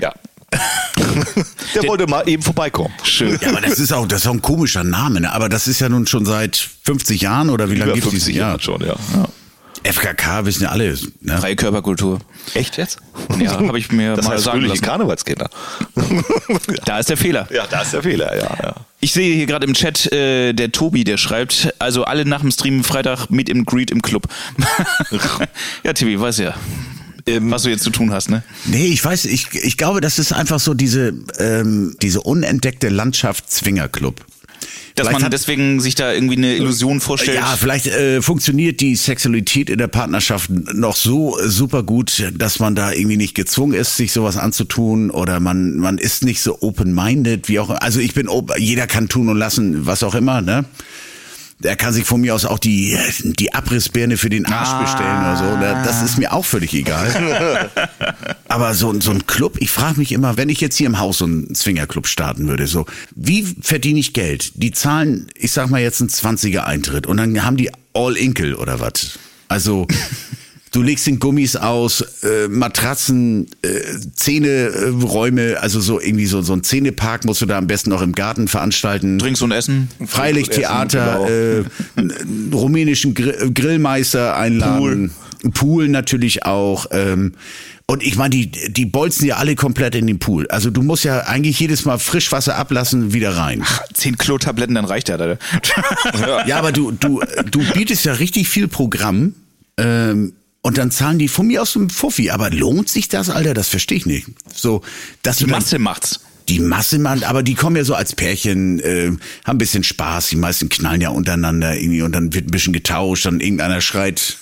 ja. Der wollte mal eben vorbeikommen. Schön. Ja, aber das ist auch, das ist auch ein komischer Name, ne? Aber das ist ja nun schon seit 50 Jahren oder wie lange gibt es 50 diesen Jahre Jahr? schon, ja. FKK wissen ja alle. Ne? Freie Körperkultur. Echt jetzt? Ja, habe ich mir Das mal heißt sagen lassen. Karnevalskinder. Da ist der Fehler. ja, da ist der Fehler, ja. ja. Ich sehe hier gerade im Chat, äh, der Tobi, der schreibt, also alle nach dem Stream Freitag Meet and Greet im Club. ja, Tibi, weiß ja, was du jetzt zu tun hast, ne? Nee, ich weiß, ich, ich glaube, das ist einfach so diese, ähm, diese unentdeckte Landschaft Zwingerclub. Dass Vielleicht man hat- deswegen sich da irgendwie eine Illusion vorstellt. Ja, vielleicht äh, funktioniert die Sexualität in der Partnerschaft noch so äh, super gut, dass man da irgendwie nicht gezwungen ist, sich sowas anzutun oder man man ist nicht so open-minded, wie auch also ich bin jeder kann tun und lassen, was auch immer, ne? Er kann sich von mir aus auch die die Abrissbirne für den Arsch Ah. bestellen oder so. Das ist mir auch völlig egal. Aber so, so ein Club, ich frage mich immer, wenn ich jetzt hier im Haus so einen Swingerclub starten würde, so, wie verdiene ich Geld? Die zahlen, ich sag mal jetzt einen 20er Eintritt und dann haben die All-Inkle oder was? Also, du legst den Gummis aus, äh, Matratzen, äh, Zähneräume, also so irgendwie so, so ein Zähnepark musst du da am besten noch im Garten veranstalten. Drinks und Essen. Freilichttheater, Essen, äh, rumänischen Gr Grillmeister einladen. Pool. natürlich auch. Ähm, und ich meine, die, die bolzen ja alle komplett in den Pool. Also du musst ja eigentlich jedes Mal Frischwasser ablassen, wieder rein. Zehn Klotabletten, dann reicht der. Alter. Ja, aber du, du, du bietest ja richtig viel Programm. Ähm, und dann zahlen die von mir aus einem Fuffi. Aber lohnt sich das, Alter? Das verstehe ich nicht. So, dass Die Masse macht's. die Masse, man, aber die kommen ja so als Pärchen, äh, haben ein bisschen Spaß, die meisten knallen ja untereinander irgendwie und dann wird ein bisschen getauscht, dann irgendeiner schreit,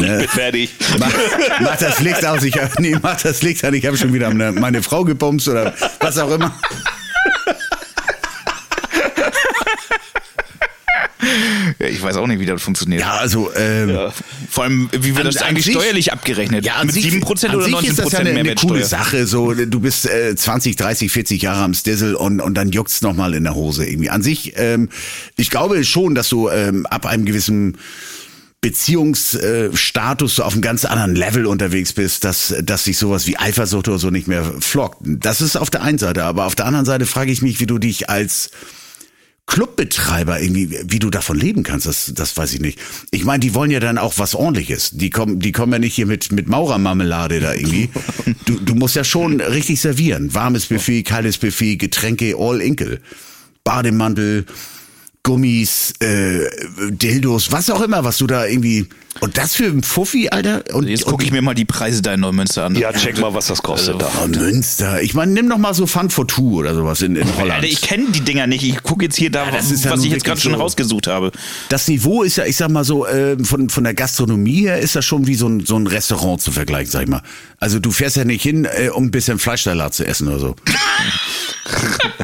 ne, Fertig. mach, mach das Licht aus, ich hab, nee, mach das Licht an, ich habe schon wieder meine, meine Frau gebumst oder was auch immer. Ich weiß auch nicht, wie das funktioniert. Ja, also, ähm, Vor allem, wie wird An- das eigentlich sich- steuerlich abgerechnet? Ja, Mit sich, 7% an oder sich 19% ist das ja eine, eine coole Sache. So, du bist äh, 20, 30, 40 Jahre am Stizzle und, und dann juckt's noch mal in der Hose irgendwie. An sich, ähm, ich glaube schon, dass du ähm, ab einem gewissen Beziehungsstatus so auf einem ganz anderen Level unterwegs bist, dass, dass sich sowas wie Eifersucht oder so nicht mehr flockt. Das ist auf der einen Seite, aber auf der anderen Seite frage ich mich, wie du dich als Clubbetreiber irgendwie, wie du davon leben kannst, das, das weiß ich nicht. Ich meine, die wollen ja dann auch was ordentliches. Die kommen, die kommen ja nicht hier mit, mit Maurermarmelade da irgendwie. Du, du musst ja schon richtig servieren. Warmes Buffet, kaltes Buffet, Getränke, all inkle. Bademantel, Gummis, äh, Dildos, was auch immer, was du da irgendwie. Und das für ein Fuffi, Alter? Und, Jetzt gucke ich mir mal die Preise da in Neumünster an. Ja, check mal, was das kostet da. Oh, Münster. Ich meine, nimm doch mal so Fun for Two oder sowas in, in Holland. Alter, ich kenne die Dinger nicht. Ich gucke jetzt hier da, das ist ja was ich jetzt gerade schon so. rausgesucht habe. Das Niveau ist ja, ich sag mal so, äh, von, von der Gastronomie her ist das schon wie so ein, so ein Restaurant zu vergleichen, sag ich mal. Also du fährst ja nicht hin, äh, um ein bisschen Fleischsalat zu essen oder so.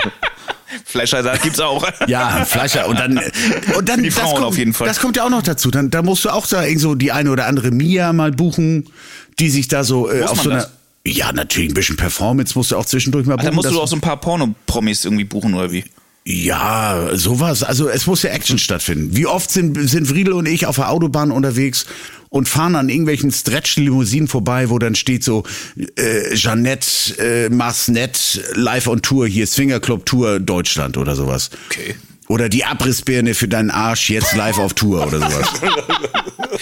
Fleischsalat gibt's auch. Ja, Fleischer und dann und dann Die Frauen kommt, auf jeden Fall. Das kommt ja auch noch dazu. Dann da musst du auch da irgend so die eine oder andere Mia mal buchen, die sich da so äh, Muss auf so einer das? ja, natürlich ein bisschen Performance musst du auch zwischendurch mal Da buchen. musst du auch so ein paar Porno-Promis irgendwie buchen, oder wie? Ja, sowas. Also es muss ja Action stattfinden. Wie oft sind, sind Friedel und ich auf der Autobahn unterwegs und fahren an irgendwelchen Stretch-Limousinen vorbei, wo dann steht so äh, Jeannette äh, Marsnet live on Tour, hier Swingerclub Tour Deutschland oder sowas. Okay. Oder die Abrissbirne für deinen Arsch jetzt live auf Tour oder sowas.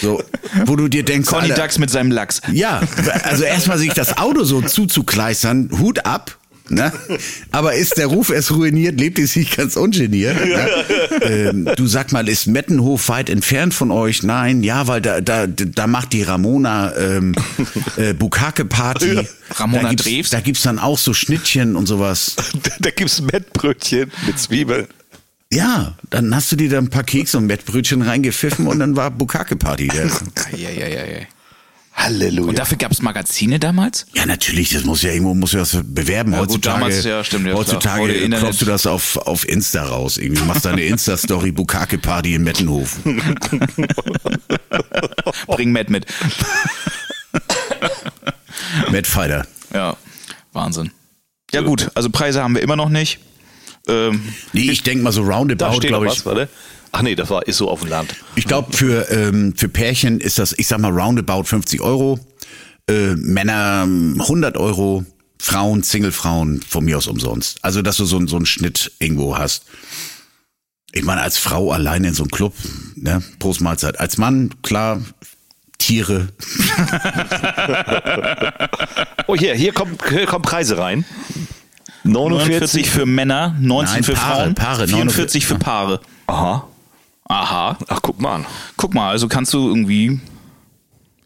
So, wo du dir denkst, Conny Alter, Dax mit seinem Lachs. ja, also erstmal sich das Auto so zuzukleistern, Hut ab. Ne? Aber ist der Ruf erst ruiniert, lebt es sich ganz ungeniert. Ne? Ähm, du sag mal, ist Mettenhof weit entfernt von euch? Nein, ja, weil da, da, da macht die Ramona ähm, äh, Bukake-Party. Ramona da gibt's, Drews? Da gibt's dann auch so Schnittchen und sowas. Da gibt's Mettbrötchen mit Zwiebeln. Ja, dann hast du dir da ein paar Kekse und Mettbrötchen reingepfiffen und dann war Bukake-Party. Ja. Ja, ja, ja, ja. Halleluja. Und dafür gab's Magazine damals? Ja, natürlich, das muss ja irgendwo muss ja das bewerben. Ja, gut, heutzutage, damals, ja, stimmt, ja, heutzutage klopfst du das auf, auf Insta raus. Irgendwie machst deine Insta-Story Bukake Party in Mettenhof. Bring Matt mit. Matt Fighter. Ja, Wahnsinn. Ja gut, also Preise haben wir immer noch nicht. Ähm, Nee, ich denk mal so da roundabout, glaube was, ich. warte. Ach nee, das war, ist so auf dem Land. Ich glaube, für, ähm, für Pärchen ist das, ich sag mal, roundabout 50 Euro. Äh, Männer ähm, 100 Euro. Frauen, Single-Frauen von mir aus umsonst. Also, dass du so, einen- so einen Schnitt irgendwo hast. Ich meine, als Frau alleine in so einem Club, ne, Prost Mahlzeit. Als Mann, klar, Tiere. Oh, hier, hier kommen, hier kommen Preise rein. 49. 49 für Männer, 19 Nein, für Paare, Frauen, Paare, 44 für Paare. Aha. Aha. Ach, guck mal an. Guck mal, also kannst du irgendwie,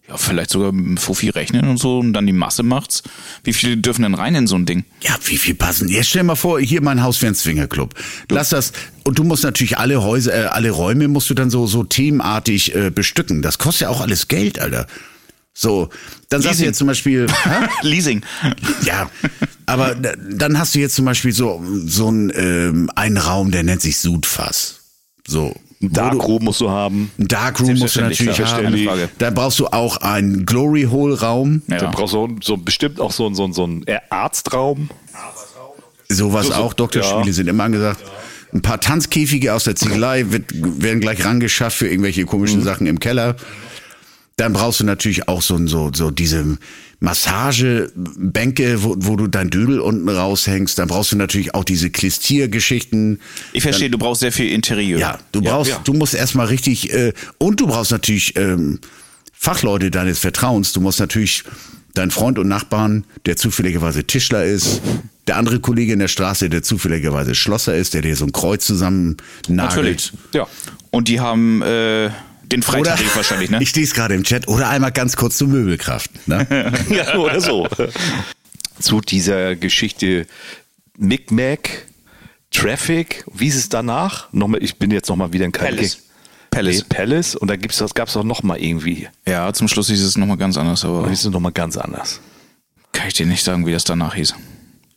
ja, vielleicht sogar mit dem Fuffi rechnen und so und dann die Masse macht's. Wie viele dürfen denn rein in so ein Ding? Ja, wie viel passen? Jetzt stell mal vor, hier mein Haus wäre ein Swingerclub. Lass das. Und du musst natürlich alle Häuser, äh, alle Räume musst du dann so, so themenartig äh, bestücken. Das kostet ja auch alles Geld, Alter. So, dann sagst du jetzt zum Beispiel? Leasing. ja, aber da- dann hast du jetzt zum Beispiel so, so einen, ähm, einen Raum, der nennt sich Sudfass. So. Wo du- Darkroom musst du haben. Ein Darkroom musst du natürlich klar, haben. keine Frage. Da brauchst du auch einen Glory Hole Raum. Ja. Dann brauchst du so bestimmt auch so, so, so einen Arztraum. Sowas So, so, auch, Doktorspiele ja. sind immer angesagt. Ein paar Tanzkäfige aus der Ziegelei wird, werden gleich rangeschafft für irgendwelche Mhm. komischen Sachen im Keller. Dann brauchst du natürlich auch so, so, so diese Massagebänke, wo, wo du dein Dödel unten raushängst. Dann brauchst du natürlich auch diese Klistiergeschichten. Ich verstehe, du brauchst sehr viel Interieur. Ja, du brauchst, ja. du musst erstmal richtig, äh, und du brauchst natürlich ähm, Fachleute deines Vertrauens. Du musst natürlich deinen Freund und Nachbarn, der zufälligerweise Tischler ist, der andere Kollege in der Straße, der zufälligerweise Schlosser ist, der dir so ein Kreuz zusammen nagelt. Natürlich. Ja. Und die haben äh, den Oder, Freitarif wahrscheinlich, ne? ich stehe es gerade im Chat, oder einmal ganz kurz zur Möbelkraft. Ne? ja, oder so. Zu dieser Geschichte Micmac, Traffic, wie ist es danach? Nochmal, ich bin jetzt nochmal wieder in Palace. Palace. Palace. Palace. Und da gibt's, das gab es auch nochmal irgendwie. Ja, zum Schluss hieß es nochmal ganz anders, aber ist es nochmal ganz anders. kann ich dir nicht sagen, wie das danach hieß.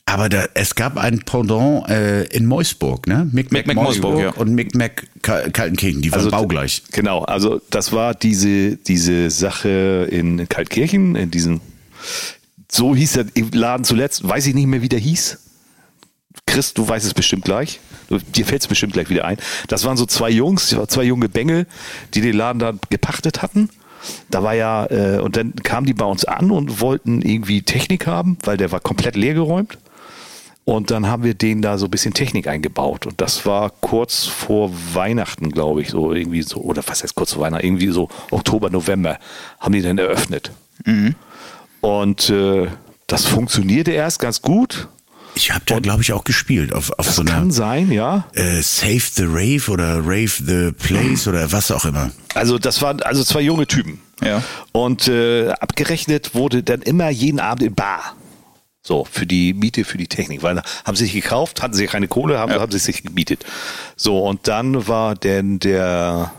Aber da, es gab ein Pendant äh, in Meusburg, ne? Micmac Micmac Meusburg, ja. und Micmac Ka- Kaltenkirchen, die waren baugleich. Genau, also das war diese, diese Sache in Kaltkirchen, in diesem, so hieß der Laden zuletzt, weiß ich nicht mehr, wie der hieß. Chris, du weißt es bestimmt gleich. Dir fällt es bestimmt gleich wieder ein. Das waren so zwei Jungs, zwei junge Bengel, die den Laden dann gepachtet hatten. Da war ja, äh, und dann kamen die bei uns an und wollten irgendwie Technik haben, weil der war komplett leergeräumt. Und dann haben wir denen da so ein bisschen Technik eingebaut. Und das war kurz vor Weihnachten, glaube ich, so irgendwie so, oder was heißt kurz vor Weihnachten, irgendwie so Oktober, November haben die dann eröffnet. Und äh, das funktionierte erst ganz gut. Ich habe da, glaube ich, auch gespielt auf, auf Das so einer kann sein, ja. äh, Save the Rave oder Rave the Place oder was auch immer. Also das waren also zwei junge Typen. Ja. Und äh, abgerechnet wurde dann immer jeden Abend in Bar. So, für die Miete, für die Technik. Weil haben sie sich gekauft, hatten sie keine Kohle, haben, haben sie sich gemietet. So, und dann war denn der,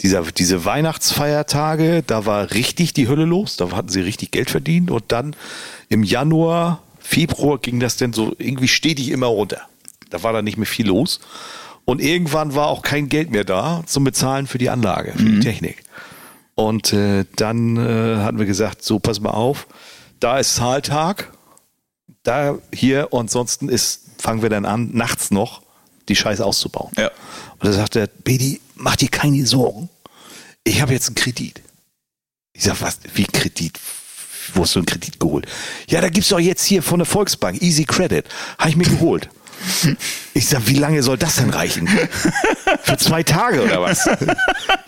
dieser, diese Weihnachtsfeiertage, da war richtig die Hölle los, da hatten sie richtig Geld verdient und dann im Januar, Februar ging das denn so irgendwie stetig immer runter. Da war dann nicht mehr viel los. Und irgendwann war auch kein Geld mehr da zum Bezahlen für die Anlage, für die Technik. Und äh, dann äh, hatten wir gesagt, so pass mal auf, da ist Zahltag, da hier und ansonsten ist, fangen wir dann an, nachts noch die Scheiße auszubauen. Ja. Und da sagt er, Bedi, mach dir keine Sorgen. Ich habe jetzt einen Kredit. Ich sag, was, wie Kredit? Wo hast du einen Kredit geholt? Ja, da gibt's doch jetzt hier von der Volksbank, Easy Credit. Habe ich mir geholt. Ich sag, wie lange soll das denn reichen? Für zwei Tage oder was?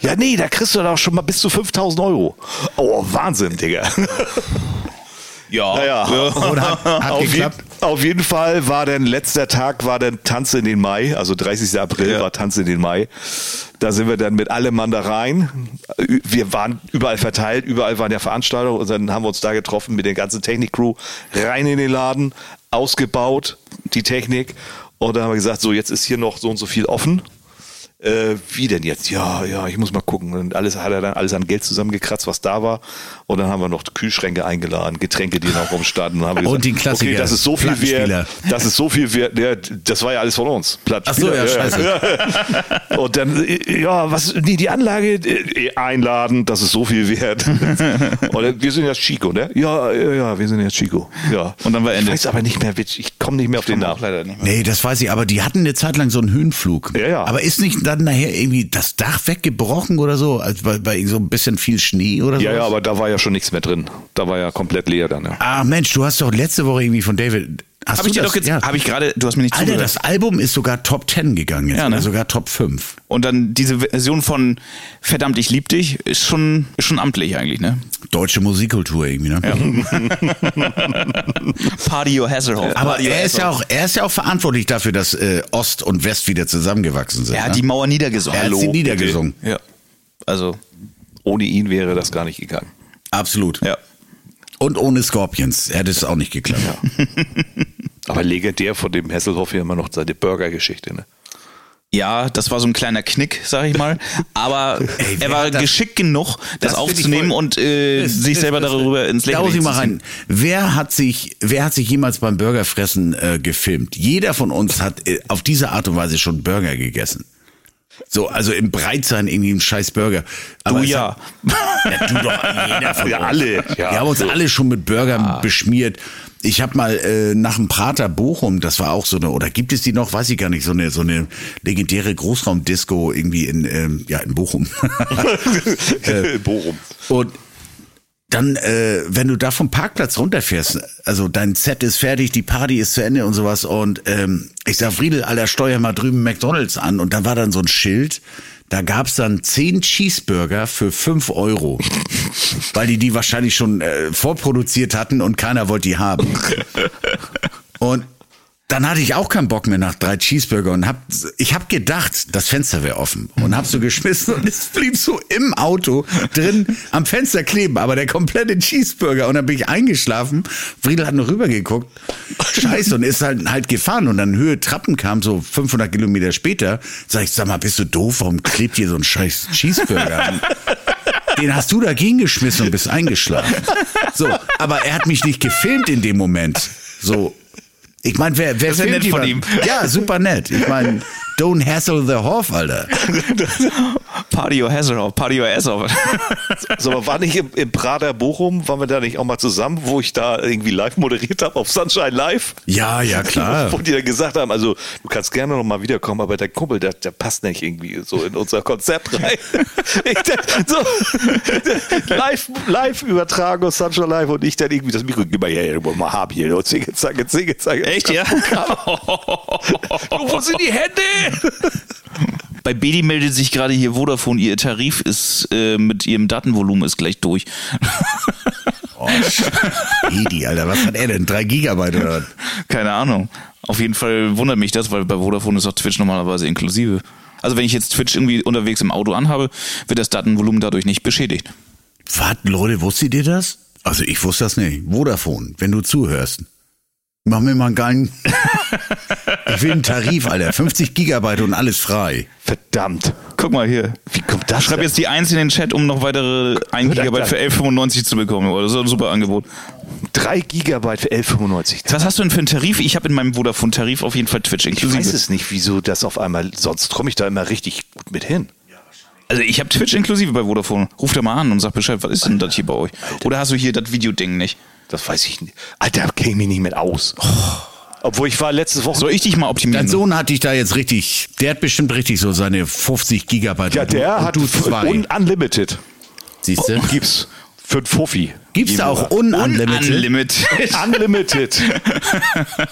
Ja, nee, da kriegst du doch schon mal bis zu 5000 Euro. Oh, Wahnsinn, Digga. Ja. Naja, Und hat, hat auf, je, geklappt. auf jeden Fall war dann letzter Tag war dann Tanz in den Mai, also 30. April Ja. war Tanz in den Mai. Da sind wir dann mit allem Mann da rein. Wir waren überall verteilt, überall waren ja Veranstaltungen und dann haben wir uns da getroffen mit der ganzen Technik-Crew, rein in den Laden, ausgebaut, die Technik. Und dann haben wir gesagt, so jetzt ist hier noch so und so viel offen. Äh, wie denn jetzt? Ja, ja, ich muss mal gucken. Und alles hat er dann alles an Geld zusammengekratzt, was da war. Und dann haben wir noch Kühlschränke eingeladen, Getränke, die noch rumstanden. Und, haben wir Und den Klassiker, Okay, das ist so viel wert. Das ist so viel wert. Ja, das war ja alles von uns. Ach so, ja, scheiße. ja. Und dann, ja, was, nee, die Anlage äh, einladen, das ist so viel wert. Und dann, wir sind jetzt Chico, ne? Ja, ja, ja, wir sind jetzt Chico. Ja. Und dann war Ende. Ich weiß aber nicht mehr. Ich komme nicht mehr auf den Namen. leider nicht mehr. Nee, das weiß ich, aber die hatten eine Zeit lang so einen Höhenflug. Ja, ja. Aber ist nicht dann nachher irgendwie das Dach weggebrochen oder so? Also bei, bei so ein bisschen viel Schnee oder so? Ja, ja, aber da war ja schon nichts mehr drin. Da war ja komplett leer dann. Ja. Ah, Mensch, du hast doch letzte Woche irgendwie von David. Hast Habe du ich dir das? doch jetzt, ja. habe ich gerade, du hast mir nicht Alter, zugehört. das Album ist sogar Top 10 gegangen jetzt, Ja, ne? oder sogar Top 5. Und dann diese Version von Verdammt, ich lieb dich, ist schon, ist schon amtlich eigentlich, ne? Deutsche Musikkultur irgendwie, ne? Party Your Hasselhoff. Aber Party Your er ist ja auch, er ist ja auch verantwortlich dafür, dass äh, Ost und West wieder zusammengewachsen sind. Er hat ne? die Mauer niedergesungen. er hat sie Hallo, niedergesungen. bitte. Ja. Also, Ohne ihn wäre das gar nicht gegangen. Absolut. ja. Und ohne Scorpions hätte es auch nicht geklappt. Aber legendär von dem Hesselhoff hier immer noch seine Burger-Geschichte. Ne? Ja, das war so ein kleiner Knick, sag ich mal. Aber Ey, er war geschickt genug, das, Das aufzunehmen und äh, Das- sich das- selber das- darüber ins Lächeln mal zu ziehen. rein. Wer hat sich, wer hat sich jemals beim Burgerfressen äh, gefilmt? Jeder von uns hat äh, auf diese Art und Weise schon Burger gegessen. So, also im Breitsein irgendwie ein scheiß Burger. Aber Du ja. Hat, ja, du doch, jeder von Ja, uns. alle, ja. Wir haben uns alle schon mit Burgern beschmiert. Ich habe mal äh, nach dem Prater Bochum, das war auch so eine, oder gibt es die noch, weiß ich gar nicht, so eine so eine legendäre Großraumdisco irgendwie in ähm, ja in Bochum. Bochum. Und dann, äh, wenn du da vom Parkplatz runterfährst, also dein Set ist fertig, die Party ist zu Ende und sowas und ähm, ich sag, Friedel, Alter, steuer mal drüben McDonalds an und da war dann so ein Schild, da gab's dann zehn Cheeseburger für fünf Euro, weil die die wahrscheinlich schon äh, vorproduziert hatten und keiner wollte die haben. Und dann hatte ich auch keinen Bock mehr nach drei Cheeseburger und hab, ich hab gedacht, das Fenster wäre offen und hab so geschmissen und es blieb so im Auto drin am Fenster kleben, aber der komplette Cheeseburger und dann bin ich eingeschlafen. Friedel hat noch rübergeguckt. Scheiße und ist halt, halt gefahren und dann Höhe Trappen kam so 500 Kilometer später. Sag ich, sag mal, bist du doof? Warum klebt hier so ein scheiß Cheeseburger an? Den hast du dagegen geschmissen und bist eingeschlafen. So, aber er hat mich nicht gefilmt in dem Moment. So, ich meine, wer, wer Das ist ja filmt nett von ihm. Ja, super nett. Ich meine, don't hassle the Hoff, Alter. Party Your Hasselhoff, Party Your Hasselhoff. So, aber war nicht im, im Prater Bochum, waren wir da nicht auch mal zusammen, wo ich da irgendwie live moderiert habe auf Sunshine Live? Ja, ja, klar. Wo die dann gesagt haben, also du kannst gerne noch mal wiederkommen, aber der Kumpel, der, der passt nicht irgendwie so in unser Konzept rein. ich, so, live, live übertragen auf Sunshine Live und ich dann irgendwie das Mikro, gib mal her, mal haben hier, und Zinge, zacke, Zinge, zacke. Echt, ja? Wo sind die Hände? Bei Bedi meldet sich gerade hier Vodafone, ihr Tarif ist äh, mit ihrem Datenvolumen ist gleich durch. Oh, Edi, Alter, was hat er denn? Drei Gigabyte oder was? Keine Ahnung. Auf jeden Fall wundert mich das, weil bei Vodafone ist auch Twitch normalerweise inklusive. Also wenn ich jetzt Twitch irgendwie unterwegs im Auto anhabe, wird das Datenvolumen dadurch nicht beschädigt. Was, Leute, wusstet ihr das? Also ich wusste das nicht. Vodafone, wenn du zuhörst. Mach mir mal einen geilen. ich will einen Tarif, Alter. 50 Gigabyte und alles frei. Verdammt. Guck mal hier. Wie kommt das? Schreib denn? jetzt die 1 in den Chat, um noch weitere 1 Hört Gigabyte dann. für 11,95 zu bekommen. Oder so ein super Angebot. 3 Gigabyte für 11,95. Was hast du denn für einen Tarif? Ich habe in meinem Vodafone-Tarif auf jeden Fall Twitch Ich inklusive. weiß es nicht, wieso das auf einmal, sonst komme ich da immer richtig gut mit hin. Also ich habe Twitch inklusive bei Vodafone. Ruf da mal an und sag Bescheid, was ist denn das hier bei euch? Oder hast du hier das Videoding nicht? Das weiß ich nicht. Alter, käme ich nicht mit aus. Obwohl ich war letzte Woche. Soll ich dich mal optimieren? Dein Sohn hat dich da jetzt richtig, der hat bestimmt richtig so seine 50 Gigabyte. ja, und du- der und hat du zwei. un Unlimited. Siehst du? Gibt's für ein Fuffi. Gibt's da auch ununlimited? Unlimited. Unlimited.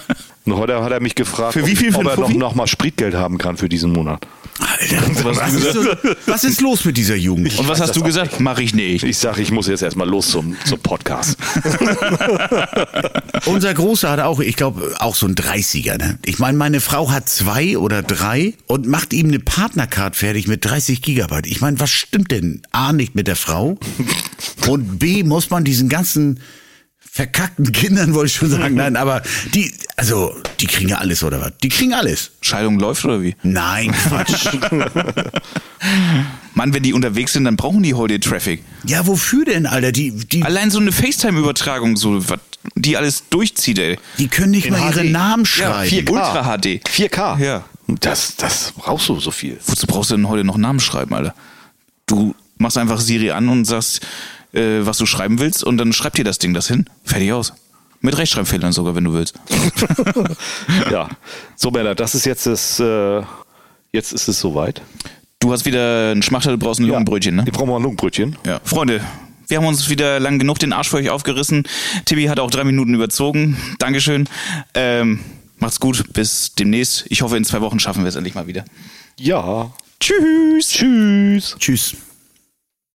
Und heute hat er mich gefragt, Für wie viel für ob ein er noch, noch mal Spritgeld haben kann für diesen Monat. Alter, was, ist so, was ist los mit dieser Jugend? Und was hast du gesagt? Mach ich nicht. Ich sage, ich muss jetzt erstmal los zum, zum Podcast. Unser Großer hat auch, ich glaube, auch so ein 30er. Ne? Ich meine, meine Frau hat zwei oder drei und macht ihm eine Partnercard fertig mit 30 Gigabyte. Ich meine, was stimmt denn? A, nicht mit der Frau und B, muss man diesen ganzen verkackten Kindern, wollte ich schon sagen, nein, aber die, also, die kriegen ja alles, oder was? Die kriegen alles. Scheidung läuft oder wie? Nein, Quatsch. Mann, wenn die unterwegs sind, dann brauchen die heute Traffic. ja, wofür denn, Alter? Die, die, Allein so eine FaceTime-Übertragung, so was die alles durchzieht, ey. die können nicht In mal ihre HD. Namen Ja, schreiben. 4K. Ultra HD. 4K. Ja. Das, das brauchst du so viel. Wozu brauchst du denn heute noch Namen schreiben, Alter? Du machst einfach Siri an und sagst, äh, was du schreiben willst und dann schreibt dir das Ding das hin. Fertig aus. Mit Rechtschreibfehlern sogar, wenn du willst. Ja. So, Männer, das ist jetzt das, äh, jetzt ist es soweit. Du hast wieder einen Schmachter, du brauchst ein Lungenbrötchen, ne? Ich brauche mal ein Lungenbrötchen. Ja. Freunde, wir haben uns wieder lang genug den Arsch für euch aufgerissen. Tibi hat auch drei Minuten überzogen. Dankeschön. Ähm, macht's gut, bis demnächst. Ich hoffe, in zwei Wochen schaffen wir es endlich mal wieder. Ja. Tschüss. Tschüss. Tschüss.